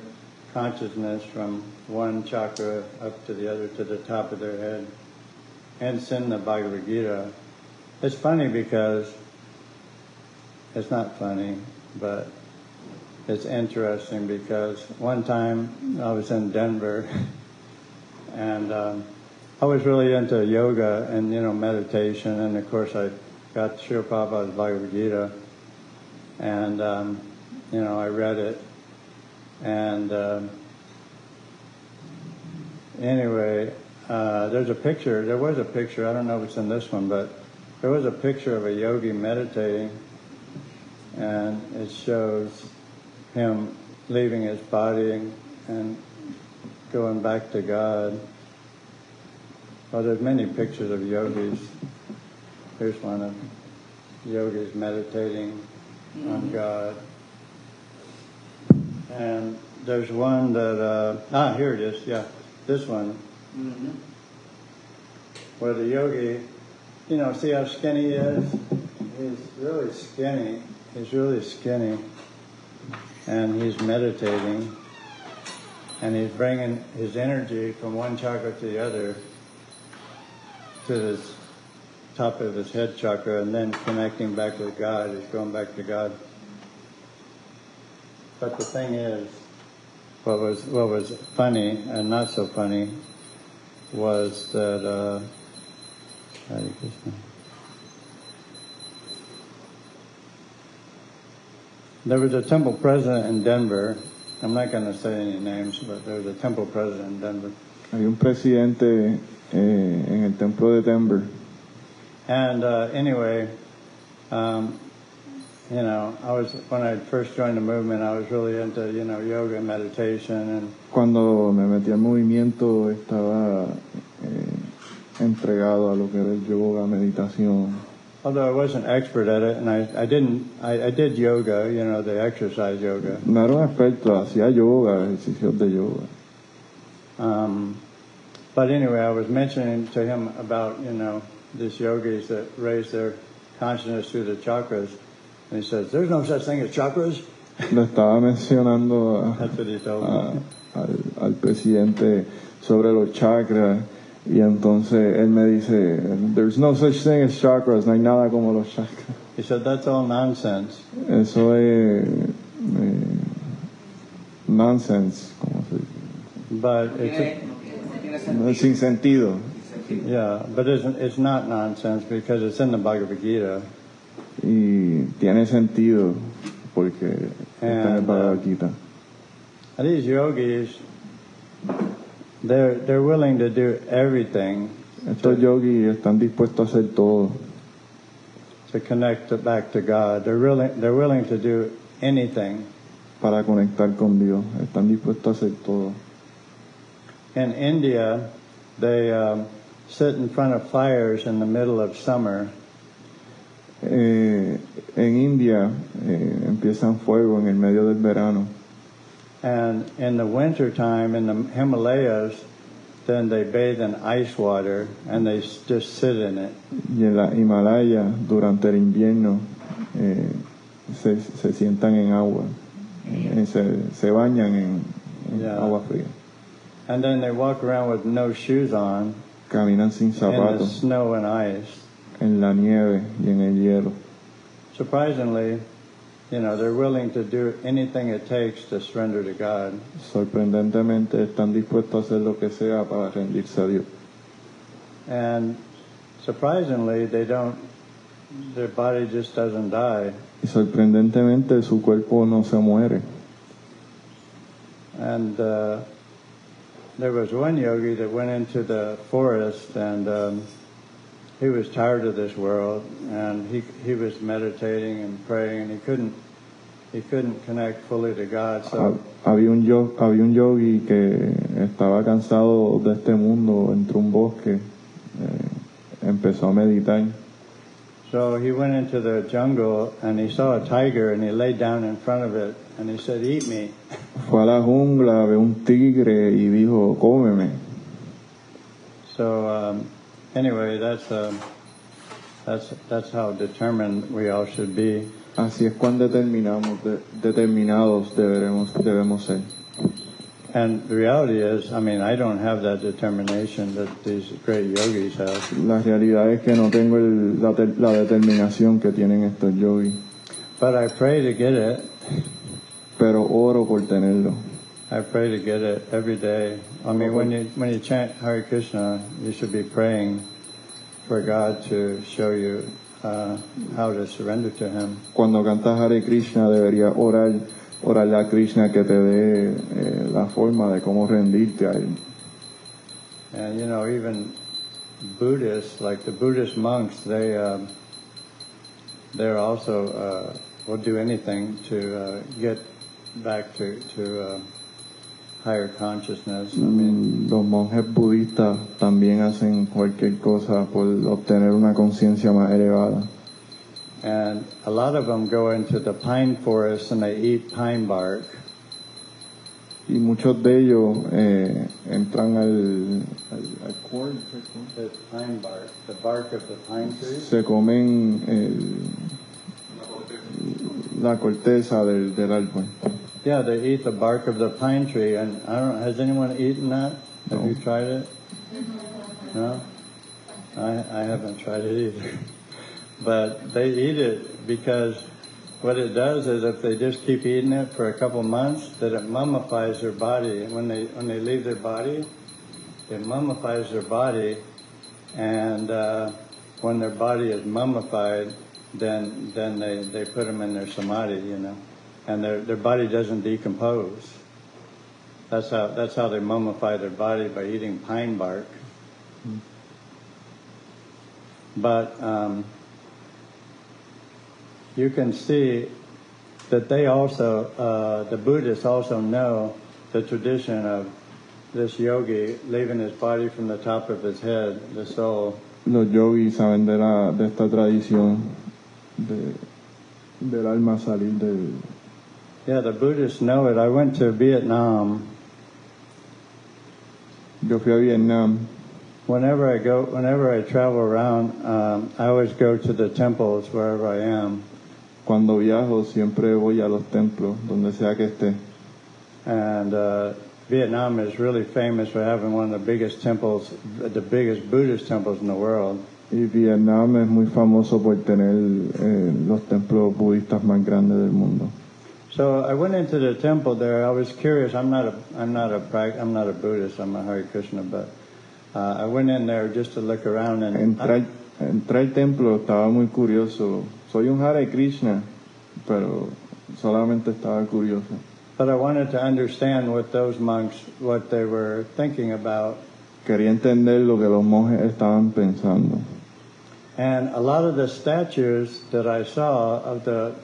consciousness from one chakra up to the other to the top of their head. Hence in the Bhagavad Gita. It's funny because it's not funny, but it's interesting because one time I was in Denver and um, I was really into yoga and, you know, meditation and of course I got Srila Prabhupada's Bhagavad Gita and um, you know I read it, and um, anyway, uh, there's a picture. There was a picture. I don't know if it's in this one, but there was a picture of a yogi meditating, and it shows him leaving his body and, going back to God. Well, there's many pictures of yogis. Here's one of yogis meditating on God. And there's one that, uh, ah, here it is, yeah, this one. Where the yogi, you know, see how skinny he is? He's really skinny. He's really skinny. And he's meditating. And he's bringing his energy from one chakra to the other to this top of his head chakra and then connecting back with God. He's going back to God. But the thing is, what was what was funny and not so funny was that uh, Hare Krishna. There was a temple president in Denver. I'm not going to say any names, but there was a temple president in Denver. Hay un presidente eh, en el templo de Denver. And uh, anyway, um, you know, I was when I first joined the movement, I was really into you know yoga and meditation, and Cuando me metí al movimiento estaba eh, entregado a lo que era el yoga, meditación. Although I wasn't expert at it, and I, I didn't, I, I did yoga, you know, the exercise yoga. No era un experto, hacía yoga, ejercicios de yoga. Um, but anyway, I was mentioning to him about you know these yogis that raise their consciousness through the chakras, and he says, "There's no such thing as chakras." Lo estaba mencionando a- That's what he told a- al, al presidente sobre los chakras y entonces él me dice, there's no such thing as chakras, no hay nada como los chakras. He said, "That's all nonsense." Eso es eh, nonsense, como se dice. But it's No es sin sentido. yeah, but it's, it's not nonsense because it's in the Bhagavad Gita. Y tiene sentido porque está en el And, Bhagavad uh, Gita. And these yogis, they're they're willing to do everything Estos yogis están dispuestos a hacer todo to connect back to God. They're willing they're willing to do anything. para conectar con Dios. Están dispuestos a hacer todo. In India, they um, sit in front of fires in the middle of summer, Eh, en India eh, empiezan fuego en el medio del verano and in the winter time in the Himalayas, then they bathe in ice water and they just sit in it. y en la Himalaya durante el invierno eh, se, se sientan en agua, eh, se, se bañan en, en Ya. agua fría, And then they walk around with no shoes on caminan sin zapatos. in the snow and ice. en la nieve y en el hielo. Surprisingly, you know, they're willing to do anything it takes to surrender to God. Sorprendentemente están dispuestos a hacer lo que sea para rendirse a Dios. And surprisingly, they don't, their body just doesn't die. Y sorprendentemente su cuerpo no se muere. And uh, there was one yogi that went into the forest and um, he was tired of this world and he, he was meditating and praying and he couldn't, he couldn't connect fully to God. So Había un, yo- había un yogi que estaba cansado de este mundo, entró un bosque, eh, empezó a meditar. So he went into the jungle and he saw a tiger and he laid down in front of it and he said, Eat me. Fue a la jungla, ve un tigre y dijo, cómeme. So um, anyway, that's um, that's that's how determined we all should be. Así es cuán determinamos, de- determinados deberemos, debemos ser. And the reality is, I mean, I don't have that determination that these great yogis have. La realidad es que no tengo el- la, la determinación que tienen estos yogis, But I pray to get it. pero oro por tenerlo. I pray to get it every day. I mean, when you when you chant Hare Krishna, you should be praying for God to show you uh, how to surrender to Him. Cuando cantas Hare Krishna deberías orar, orarle a Krishna que te dé eh, la forma de cómo rendirte a él. And you know, even Buddhists, like the Buddhist monks, they um, they're also uh, will do anything to uh, get back to to uh, higher consciousness. I mean, Los monjes budistas también hacen cualquier cosa por obtener una conciencia más elevada. and a lot of them go into the pine forest and they eat pine bark. Y muchos de ellos eh, entran al, al, al corn, pine bark, the bark of the pine tree. se comen el- la corteza del, del árbol. Yeah, they eat the bark of the pine tree, and I don't. Has anyone eaten that? Have No. you tried it? No, I I haven't tried it either. But they eat it because what it does is if they just keep eating it for a couple months, that it mummifies their body. And when they when they leave their body, it mummifies their body, and uh, when their body is mummified, then then they they put them in their samadhi, you know. And their, their body doesn't decompose. That's how, that's how they mummify their body by eating pine bark. But um, you can see that they also, uh, the Buddhists also know the tradition of this yogi leaving his body from the top of his head, the soul, Los yogis saben de, la, de esta tradición de, del alma salir del... Yeah, the Buddhists know it. I went to Vietnam. Fui a Vietnam, Whenever I go, whenever I travel around, um, I always go to the temples wherever I am, cuando viajo siempre voy a los templos, donde sea que esté. and uh, Vietnam is really famous for having one of the biggest temples, the biggest Buddhist temples in the world. Y Vietnam es muy famoso por tener eh, los templos budistas más grandes del mundo. So I went into the temple there. I was curious. I'm not a, I'm not a, I'm not a Buddhist. I'm a Hare Krishna, but uh, I went in there just to look around and. Entré, entré al templo, estaba muy curioso. Soy un Hare Krishna, pero solamente estaba curioso. But I wanted to understand what those monks, what they were thinking about. Quería entender lo que los monjes estaban pensando. And a lot of the statues that I saw of the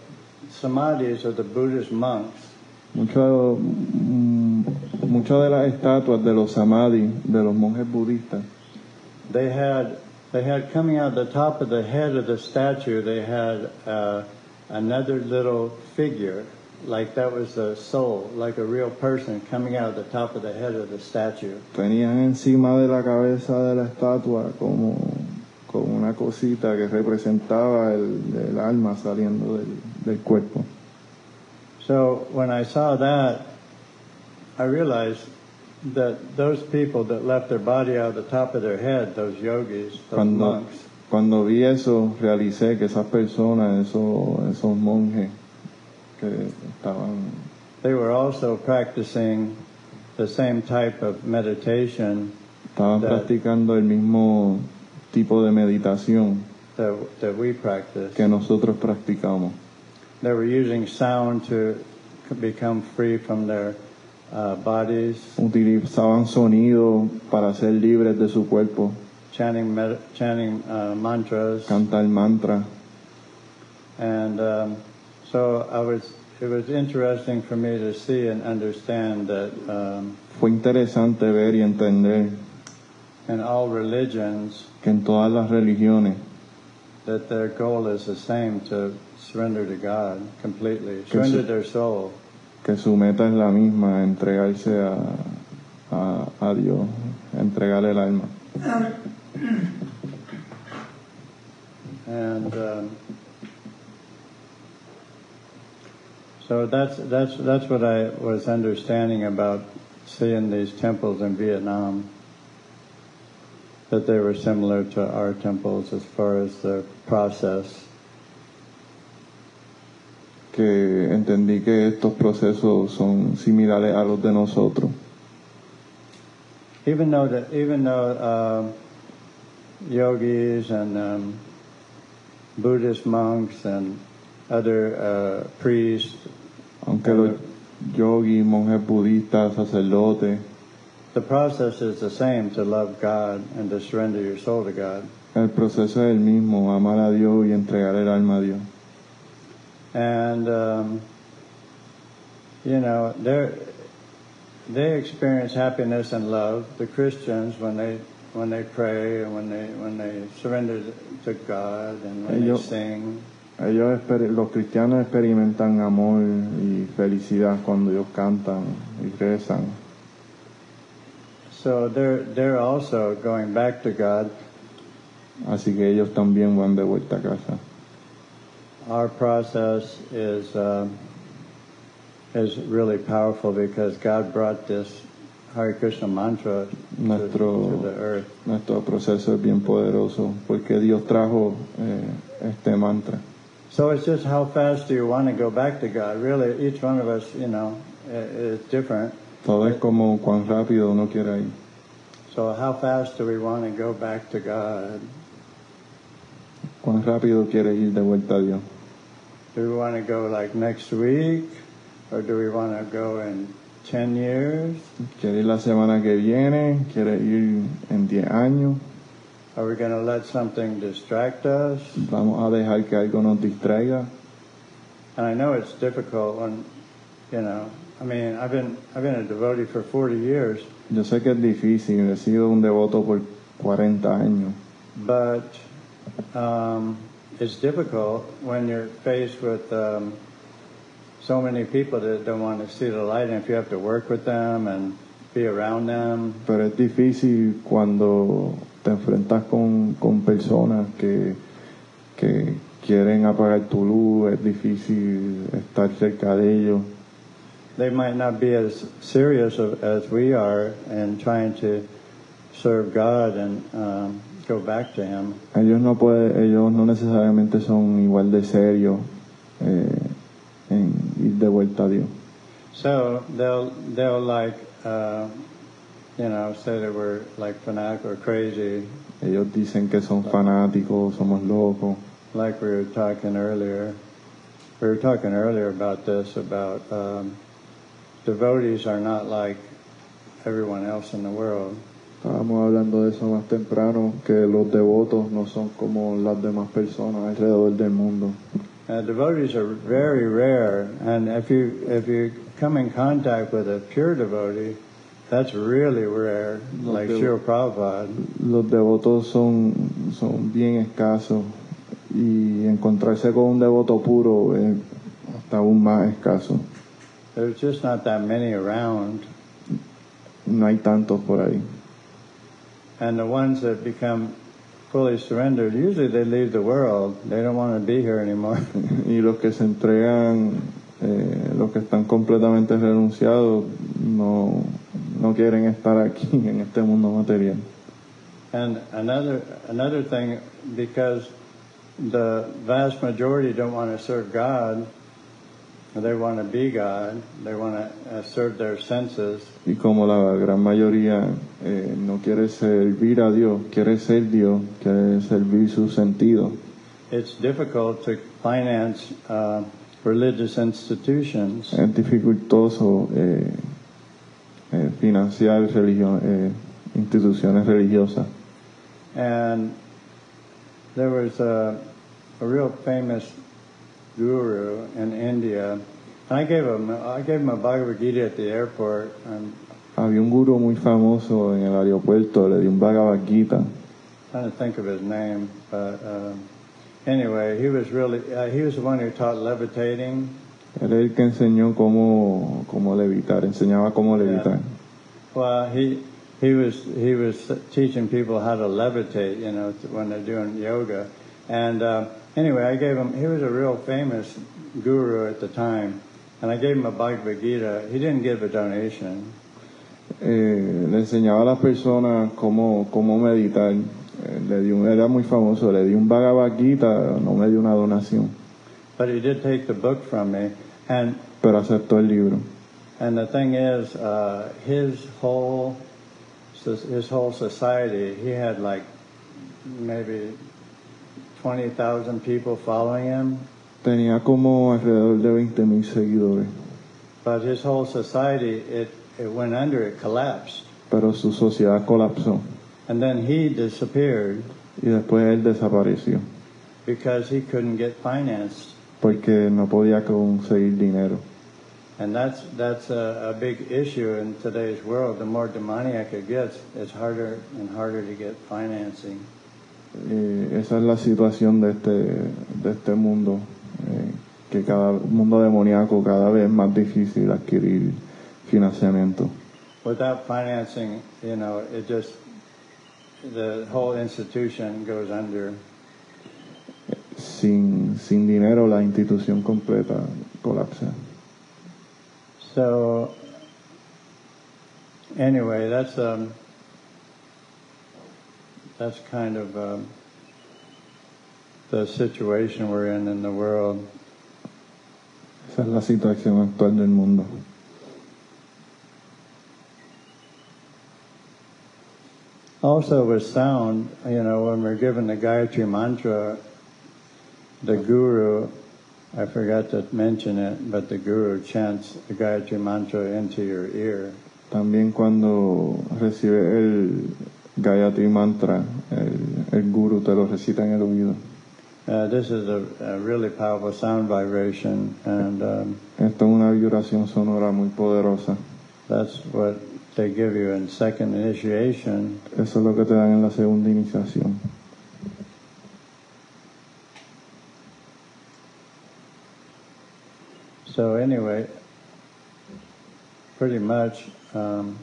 samadhis of the Buddhist monks, Mucho- mm, Muchas de las estatuas de los samadhi, de los monjes budistas, they had, they had coming out of the top of the head of the statue, they had uh, another little figure, like that was the soul, like a real person coming out of the top of the head of the statue. tenían encima de la cabeza de la estatua como, como una cosita que representaba el, el alma saliendo del, del cuerpo. So when I saw that, I realized that those people that left their body out of the top of their head, those yogis, those Cuando, monks, cuando vi eso, realicé que esas personas, esos, esos monjes que estaban, they were also practicing the same type of meditation estaban That- practicando el mismo tipo de meditación that, that we practice. que nosotros practicamos. They were using sound to become free from their uh, bodies, Utilizaban sonido para ser libres de su cuerpo, chanting, chanting uh, mantras. cantar mantra. And um, so I was, it was interesting for me to see and understand that um, Fue interesante ver y entender in all religions, que en todas las religiones that their goal is the same to surrender to God completely, surrender sí. their soul. que su meta es la misma, entregarse a, a, a Dios, entregar el alma. And um, so that's that's that's what I was understanding about seeing these temples in Vietnam. That they were similar to our temples as far as the process. Que entendí que estos procesos son similares a los de nosotros. Even though that, even though um, yogis and um, Buddhist monks and other uh, priests, Aunque los yogis, monjes budistas, sacerdotes, the process is the same to love God and to surrender your soul to God. el proceso es el mismo, amar a Dios y entregar el alma a Dios. And um, you know, they they experience happiness and love. The Christians when they when they pray and when they when they surrender to God and when Ellos- they sing. Ellos, los cristianos experimentan amor y felicidad cuando ellos cantan y rezan. So they're they're also going back to God. Así que ellos también van de vuelta a casa. Our process is um, is really powerful because God brought this Hare Krishna mantra to, Nuestro- to the earth. Nuestro proceso es bien poderoso porque Dios trajo eh, este mantra. So it's just how fast do you want to go back to God? Really, each one of us, you know, is different. Todo es como cuán rápido uno quiere ir. So how fast do we want to go back to God? Cuán rápido quiere ir de vuelta a Dios. Do we want to go like next week? or do we want to go in 10 years? ¿Quiere ir la semana que viene? ¿Quiere ir en 10 años? Are we going to let something distract us? ¿Vamos a dejar que algo nos distraiga? And I know it's difficult when, you know, I mean, I've been I've been a devotee for 40 years, Yo sé que es difícil, he sido un devoto por 40 años, but um, it's difficult when you're faced with um, so many people that don't want to see the light, and if you have to work with them and be around them. pero es difícil cuando te enfrentas con, con personas que, que quieren apagar tu luz, es difícil estar cerca de ellos. They might not be as serious as we are in trying to serve God and um, go back to Him. Ellos no puede, ellos no necesariamente son igual de serios eh, en ir de vuelta a Dios. So they'll they'll like uh, you know say that we're like fanatic or crazy, Ellos dicen que son fanáticos, somos locos. like we were talking earlier. We were talking earlier about this about um, devotees are not like everyone else in the world. Estábamos hablando de eso más temprano, que los devotos no son como las demás personas alrededor del mundo. Uh, devotees are very rare, and if you if you come in contact with a pure devotee, that's really rare, No, like pero- Srila Prabhupada. Los devotos son, son bien escasos y encontrarse con un devoto puro es hasta aún más escaso. There's just not that many around, No hay tantos por ahí. And the ones that become fully surrendered, usually they leave the world. They don't want to be here anymore. Y los que se entregan, eh, los que están completamente renunciados, no, no quieren estar aquí en este mundo material. and another another thing, because the vast majority don't want to serve God, they want to be God. They want to serve their senses. Y como la gran mayoría eh, no quiere servir a Dios, quiere ser Dios, quiere servir sus sentidos, It's difficult to finance uh, religious institutions. es dificultoso eh, eh, financiar eh, instituciones religiosas. And there was a, a real famous guru in India, and I gave him I gave him a Bhagavad Gita at the airport. And Había un gurú muy famoso en el aeropuerto, le dio un Bhagavad Gita. trying to think of his name, but um, anyway, he was really uh, he was the one who taught levitating. Es el que enseñó cómo, cómo levitar, enseñaba cómo levitar. Well, he he was he was teaching people how to levitate, you know, when they're doing yoga. And uh, anyway, I gave him. He was a real famous guru at the time, and I gave him a Bhagavad Gita. He didn't give a donation, Eh, le enseñaba a las personas cómo, cómo meditar. Eh, le dio, un- era muy famoso, le dio un Bhagavad Gita, no me dio una donación, but he did take the book from me. And pero aceptó el libro. and the thing is, uh, his whole his whole society, he had like maybe twenty thousand people following him. Tenía como alrededor de 20 seguidores, But his whole society, it, it went under, it collapsed. pero su sociedad colapsó And then he disappeared y después él desapareció because he couldn't get financed. porque no podía conseguir dinero. And that's, that's a, a big issue in today's world. The more demoniac it gets, it's harder and harder to get financing. Eh, esa es la situación de este, de este mundo, eh, que cada mundo demoníaco cada vez es más difícil adquirir financiamiento. Without financing, you know, it just, the whole institution goes under. Sin, sin dinero la institución completa colapsa. So, anyway, that's um, that's kind of um, the situation we're in in the world. Esa es la situación actual del mundo. Also, with sound, you know, when we're given the Gayatri mantra, the guru I forgot to mention it, but the Guru chants the Gayatri Mantra into your ear. También cuando recibe el Gayatri Mantra, el, el Guru te lo recita en el oído. Uh, this is a, a really powerful sound vibration, and um, Esto es una vibración sonora muy poderosa. that's what they give you in second initiation. Eso es lo que te dan en la segunda iniciación. So anyway, pretty much, um,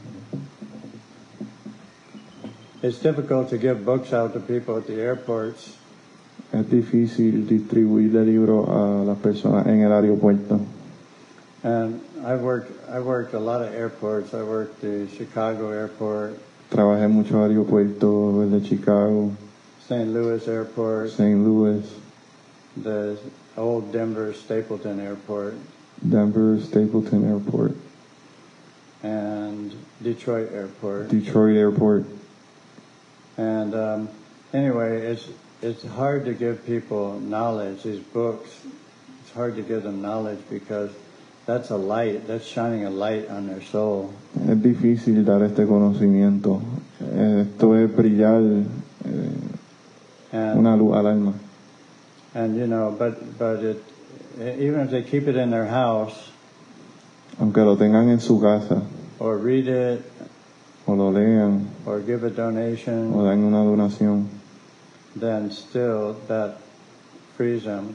it's difficult to give books out to people at the airports. Es difícil distribuir el libro a las personas en el aeropuerto. And I've worked, I've worked a lot of airports. I worked the Chicago airport, Trabajé en muchos aeropuertos, el de Chicago, St. Louis airport, St. Louis, the old Denver Stapleton airport, Denver Stapleton Airport, and Detroit airport. Detroit Airport. And um, anyway, it's it's hard to give people knowledge. These books, it's hard to give them knowledge because that's a light. That's shining a light on their soul. Es difícil dar este conocimiento. Esto es brillar eh, And una luz al alma. and you know, but but it even if they keep it in their house Aunque lo tengan en su casa or read it o lo lean or give a donation, dan una donación, then still that frees them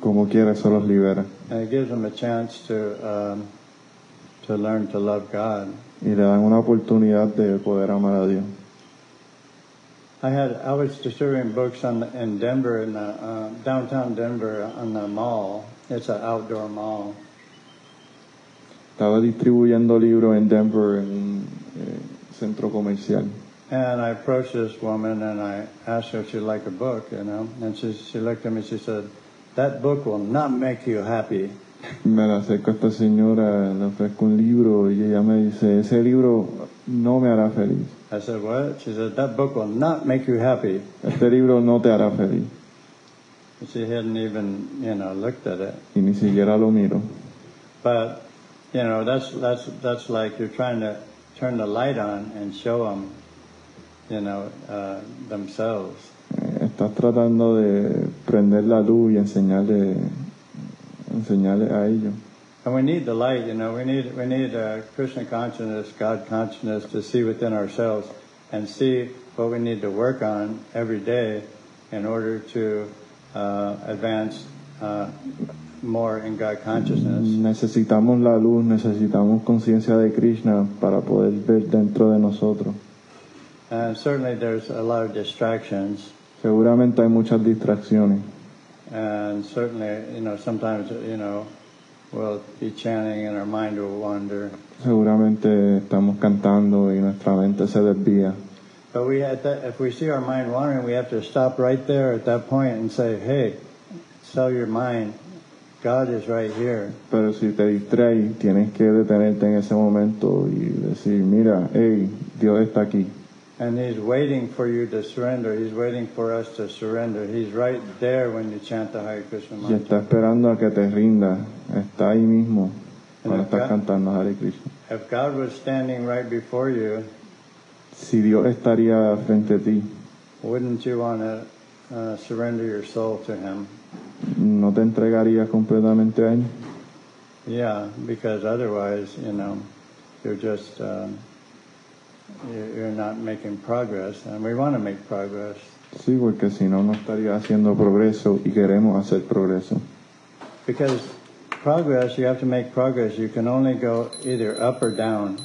como quiera, eso los libera. and it gives them a chance to um, to learn to love God. Y le dan una oportunidad de poder amar a Dios. I had I was distributing books on the, in Denver in the, uh, downtown Denver on the mall. It's an outdoor mall, Estaba distribuyendo libros en Denver, en eh, centro comercial. and I approached this woman and I asked her if she'd like a book, you know, and she she looked at me. and She said, "That book will not make you happy." Me la acerco a esta señora, le ofrezco un libro y ella me dice, ese libro no me hará feliz. I said, "What?" She said, "That book will not make you happy." Este libro no te hará feliz. She hadn't even, you know, looked at it. Y ni siquiera lo miro. But, you know, that's that's that's like you're trying to turn the light on and show them, you know, uh, themselves. Estás tratando de prender la luz y enseñarle, enseñarle a ellos. And we need the light, you know. We need we need uh, Krishna consciousness, God consciousness to see within ourselves and see what we need to work on every day in order to uh, advance uh, more in God consciousness. Necesitamos la luz, necesitamos conciencia de Krishna para poder ver dentro de nosotros. And certainly, there's a lot of distractions, Seguramente hay muchas distracciones. and certainly, you know, sometimes you know we'll be chanting and our mind will wander. Seguramente estamos cantando y nuestra mente se desvía. But we had that, if we see our mind wandering, we have to stop right there at that point and say, "Hey, sell your mind. God is right here." Pero si te distraes, tienes que detenerte en ese momento y decir, mira, hey, Dios está aquí. And He's waiting for you to surrender. He's waiting for us to surrender. He's right there when you chant the Hare Krishna Y mantra. está esperando a que te rindas. Está ahí mismo cuando estás cantando Hare Krishna. If God was standing right before you, Si Dios estaría frente a ti, wouldn't you want to uh, surrender your soul to Him? ¿No te entregarías completamente a Él? Yeah, because otherwise, you know, you're just um, you're you're not making progress, and we want to make progress. Sí, porque si no, no estaría haciendo progreso y queremos hacer progreso. Because progress, you have to make progress. You can only go either up or down.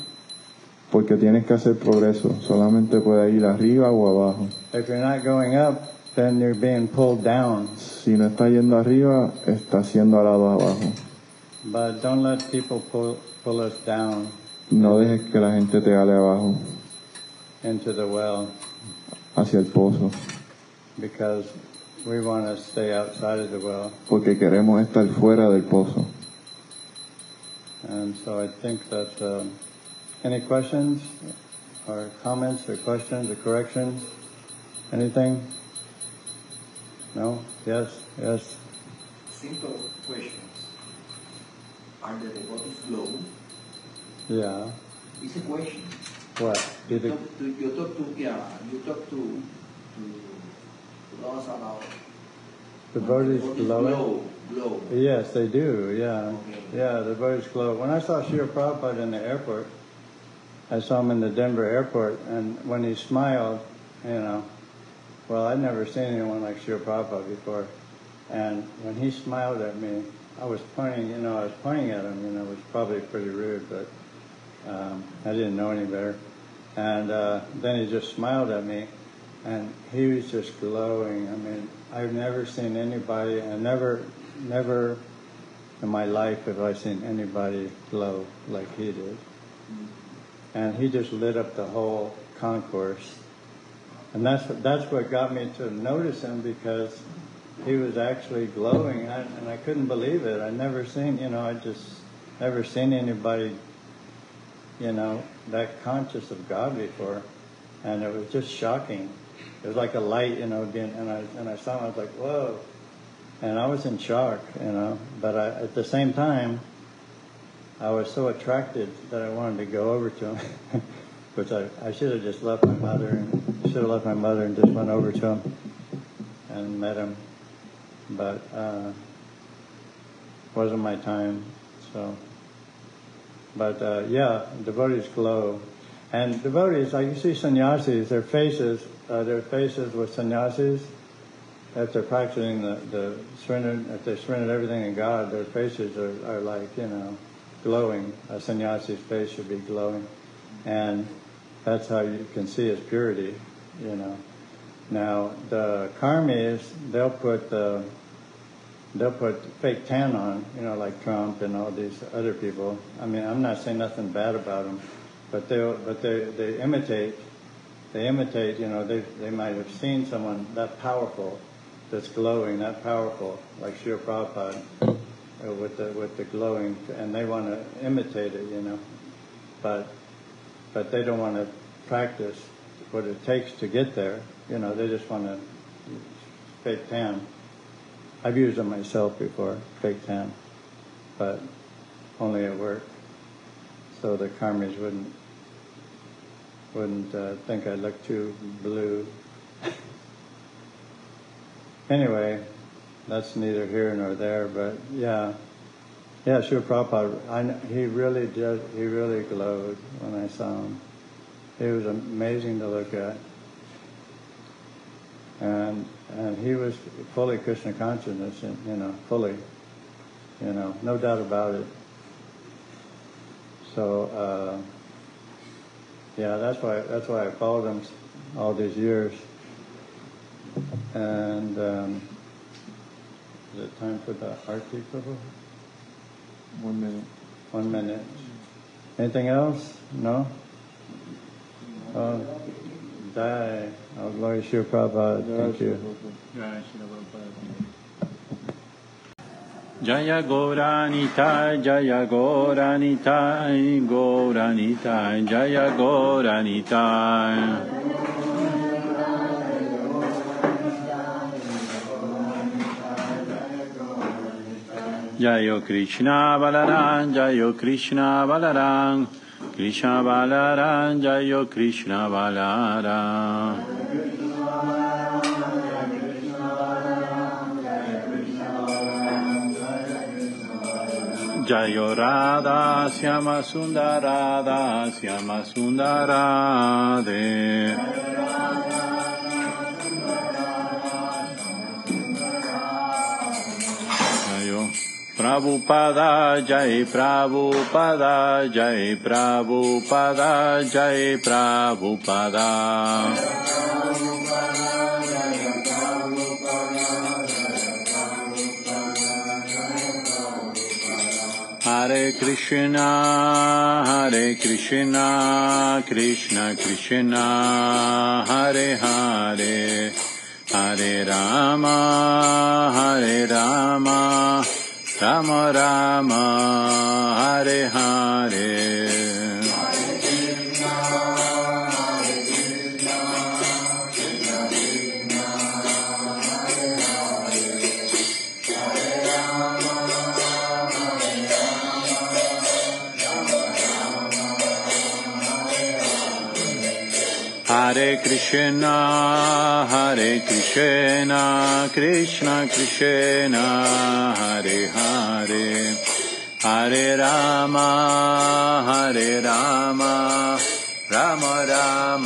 Porque tienes que hacer progreso. Solamente puede ir arriba o abajo. If you're not going up, then you're being pulled down. Si no está yendo arriba, está haciendo al lado abajo. But don't let people pull pull us down No dejes que la gente te jale abajo, into the well, hacia el pozo. because we want to stay outside of the well. Porque queremos estar fuera del pozo. And so I think that um, any questions or comments or questions or corrections? Anything? No? Yes? Yes? simple questions. Are the devotees glow? Yeah. It's a question. What? You Did talk to, you talk to, yeah, you talk to, to, to us about devotees glowing? glow, glow. Yes, they do. Yeah, Okay. yeah. The devotees glow. When I saw Srila Prabhupada in the airport, I saw him in the Denver airport, and when he smiled, you know, well, I'd never seen anyone like Srila Prabhupada before, and when he smiled at me, I was pointing, you know, I was pointing at him, you know, it was probably pretty rude, but um, I didn't know any better. And uh, then he just smiled at me, and he was just glowing. I mean, I've never seen anybody, I never, never in my life have I seen anybody glow like he did. And he just lit up the whole concourse. And that's, that's what got me to notice him because he was actually glowing, I, and I couldn't believe it. I never seen, you know, I just never seen anybody, you know, that conscious of God before, and it was just shocking. It was like a light, you know, and I and I saw him, I was like, whoa, and I was in shock, you know. But I, at the same time, I was so attracted that I wanted to go over to him, which I, I should have just left my mother and should have left my mother and just went over to him and met him, but uh, wasn't my time. So, but uh, yeah, devotees glow, and devotees like you see sannyasis, their faces, uh, their faces with sannyasis. If they're practicing the, the surrender, if they surrendered everything in God, their faces are, are like, you know, glowing. A sannyasi's face should be glowing. And that's how you can see his purity, you know. Now, the karmis, they'll put the, they'll put fake tan on, you know, like Trump and all these other people. I mean, I'm not saying nothing bad about them, but they'll but they they imitate, they imitate. You know, they they might have seen someone that powerful, that's glowing, that powerful, like Srila Prabhupada, uh, with the with the glowing, and they want to imitate it, you know, but but they don't want to practice what it takes to get there. You know, they just want to fake tan. I've used them myself before, fake tan, but only at work, so the karmis wouldn't wouldn't uh, think I look too blue. anyway, that's neither here nor there, but yeah, yeah, sure, Prabhupada, I, he really did, he really glowed when I saw him. He was amazing to look at. And, and he was fully Krishna consciousness, and, you know, fully, you know, no doubt about it. So, uh, yeah, that's why, that's why I followed him all these years. And, um, is it time for the arti, Prabhu? One minute. One minute. Anything else? No? Oh, die. Oh, Shri Prabhupada. Thank you. Jaya Goranita, Jaya Goranita, Goranita, Jaya Goranita. Jayo Krishna Balaram, Jayo Krishna Balaram, Krishna Balaram, Jayo Krishna Balaram. Jayo Radha Syama Sundarada Syama Sundarade. Prabhupada Jai Prabhupada Jai Prabhupada Jai Prabhupada. Hare Krishna, Hare Krishna, Krishna Krishna, Hare Hare, Hare Rama, Hare Rama, Ram Ram Hare Hare. हरे कृष्ण हरे कृष्ण कृष्ण कृष्ण कृष्ण हरे हरे। हरे राम हरे राम राम राम।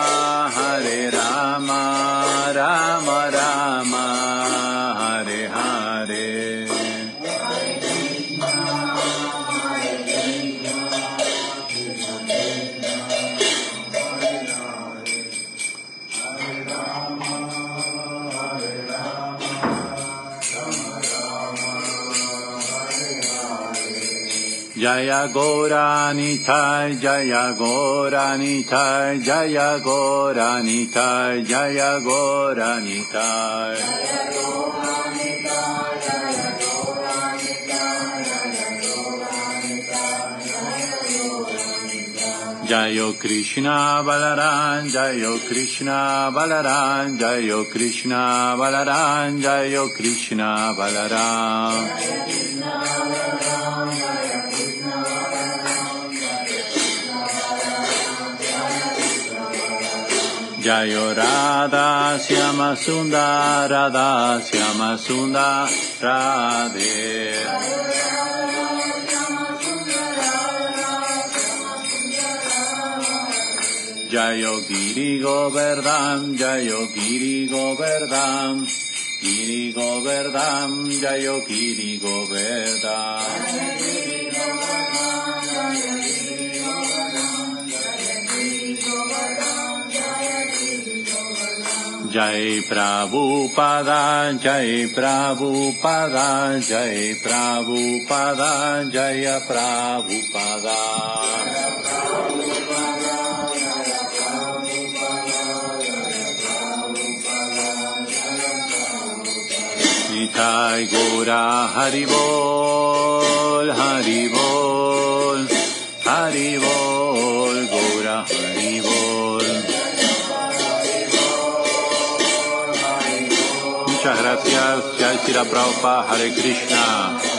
जय गोरानीय जयगोरानिय जय गोरानिय जय गोरनिय ज कृष्णा बलराम जय कृष्णा बलराम जयो कृष्णा बलराम जयो Krishna Balram. Jayo Radha Syama Sundar Radha Syama Sundar Radhe Jayo Giri Govardhan Jayo Giri Govardhan Giri Govardhan Jayo Giri Govardhan Jai Prabhupada, Jai Prabhupada, Jai Prabhupada, Jaya Prabhupada. Nitai Gora Haribol, Haribol, Haribol, Prabhupada, Hare Krishna.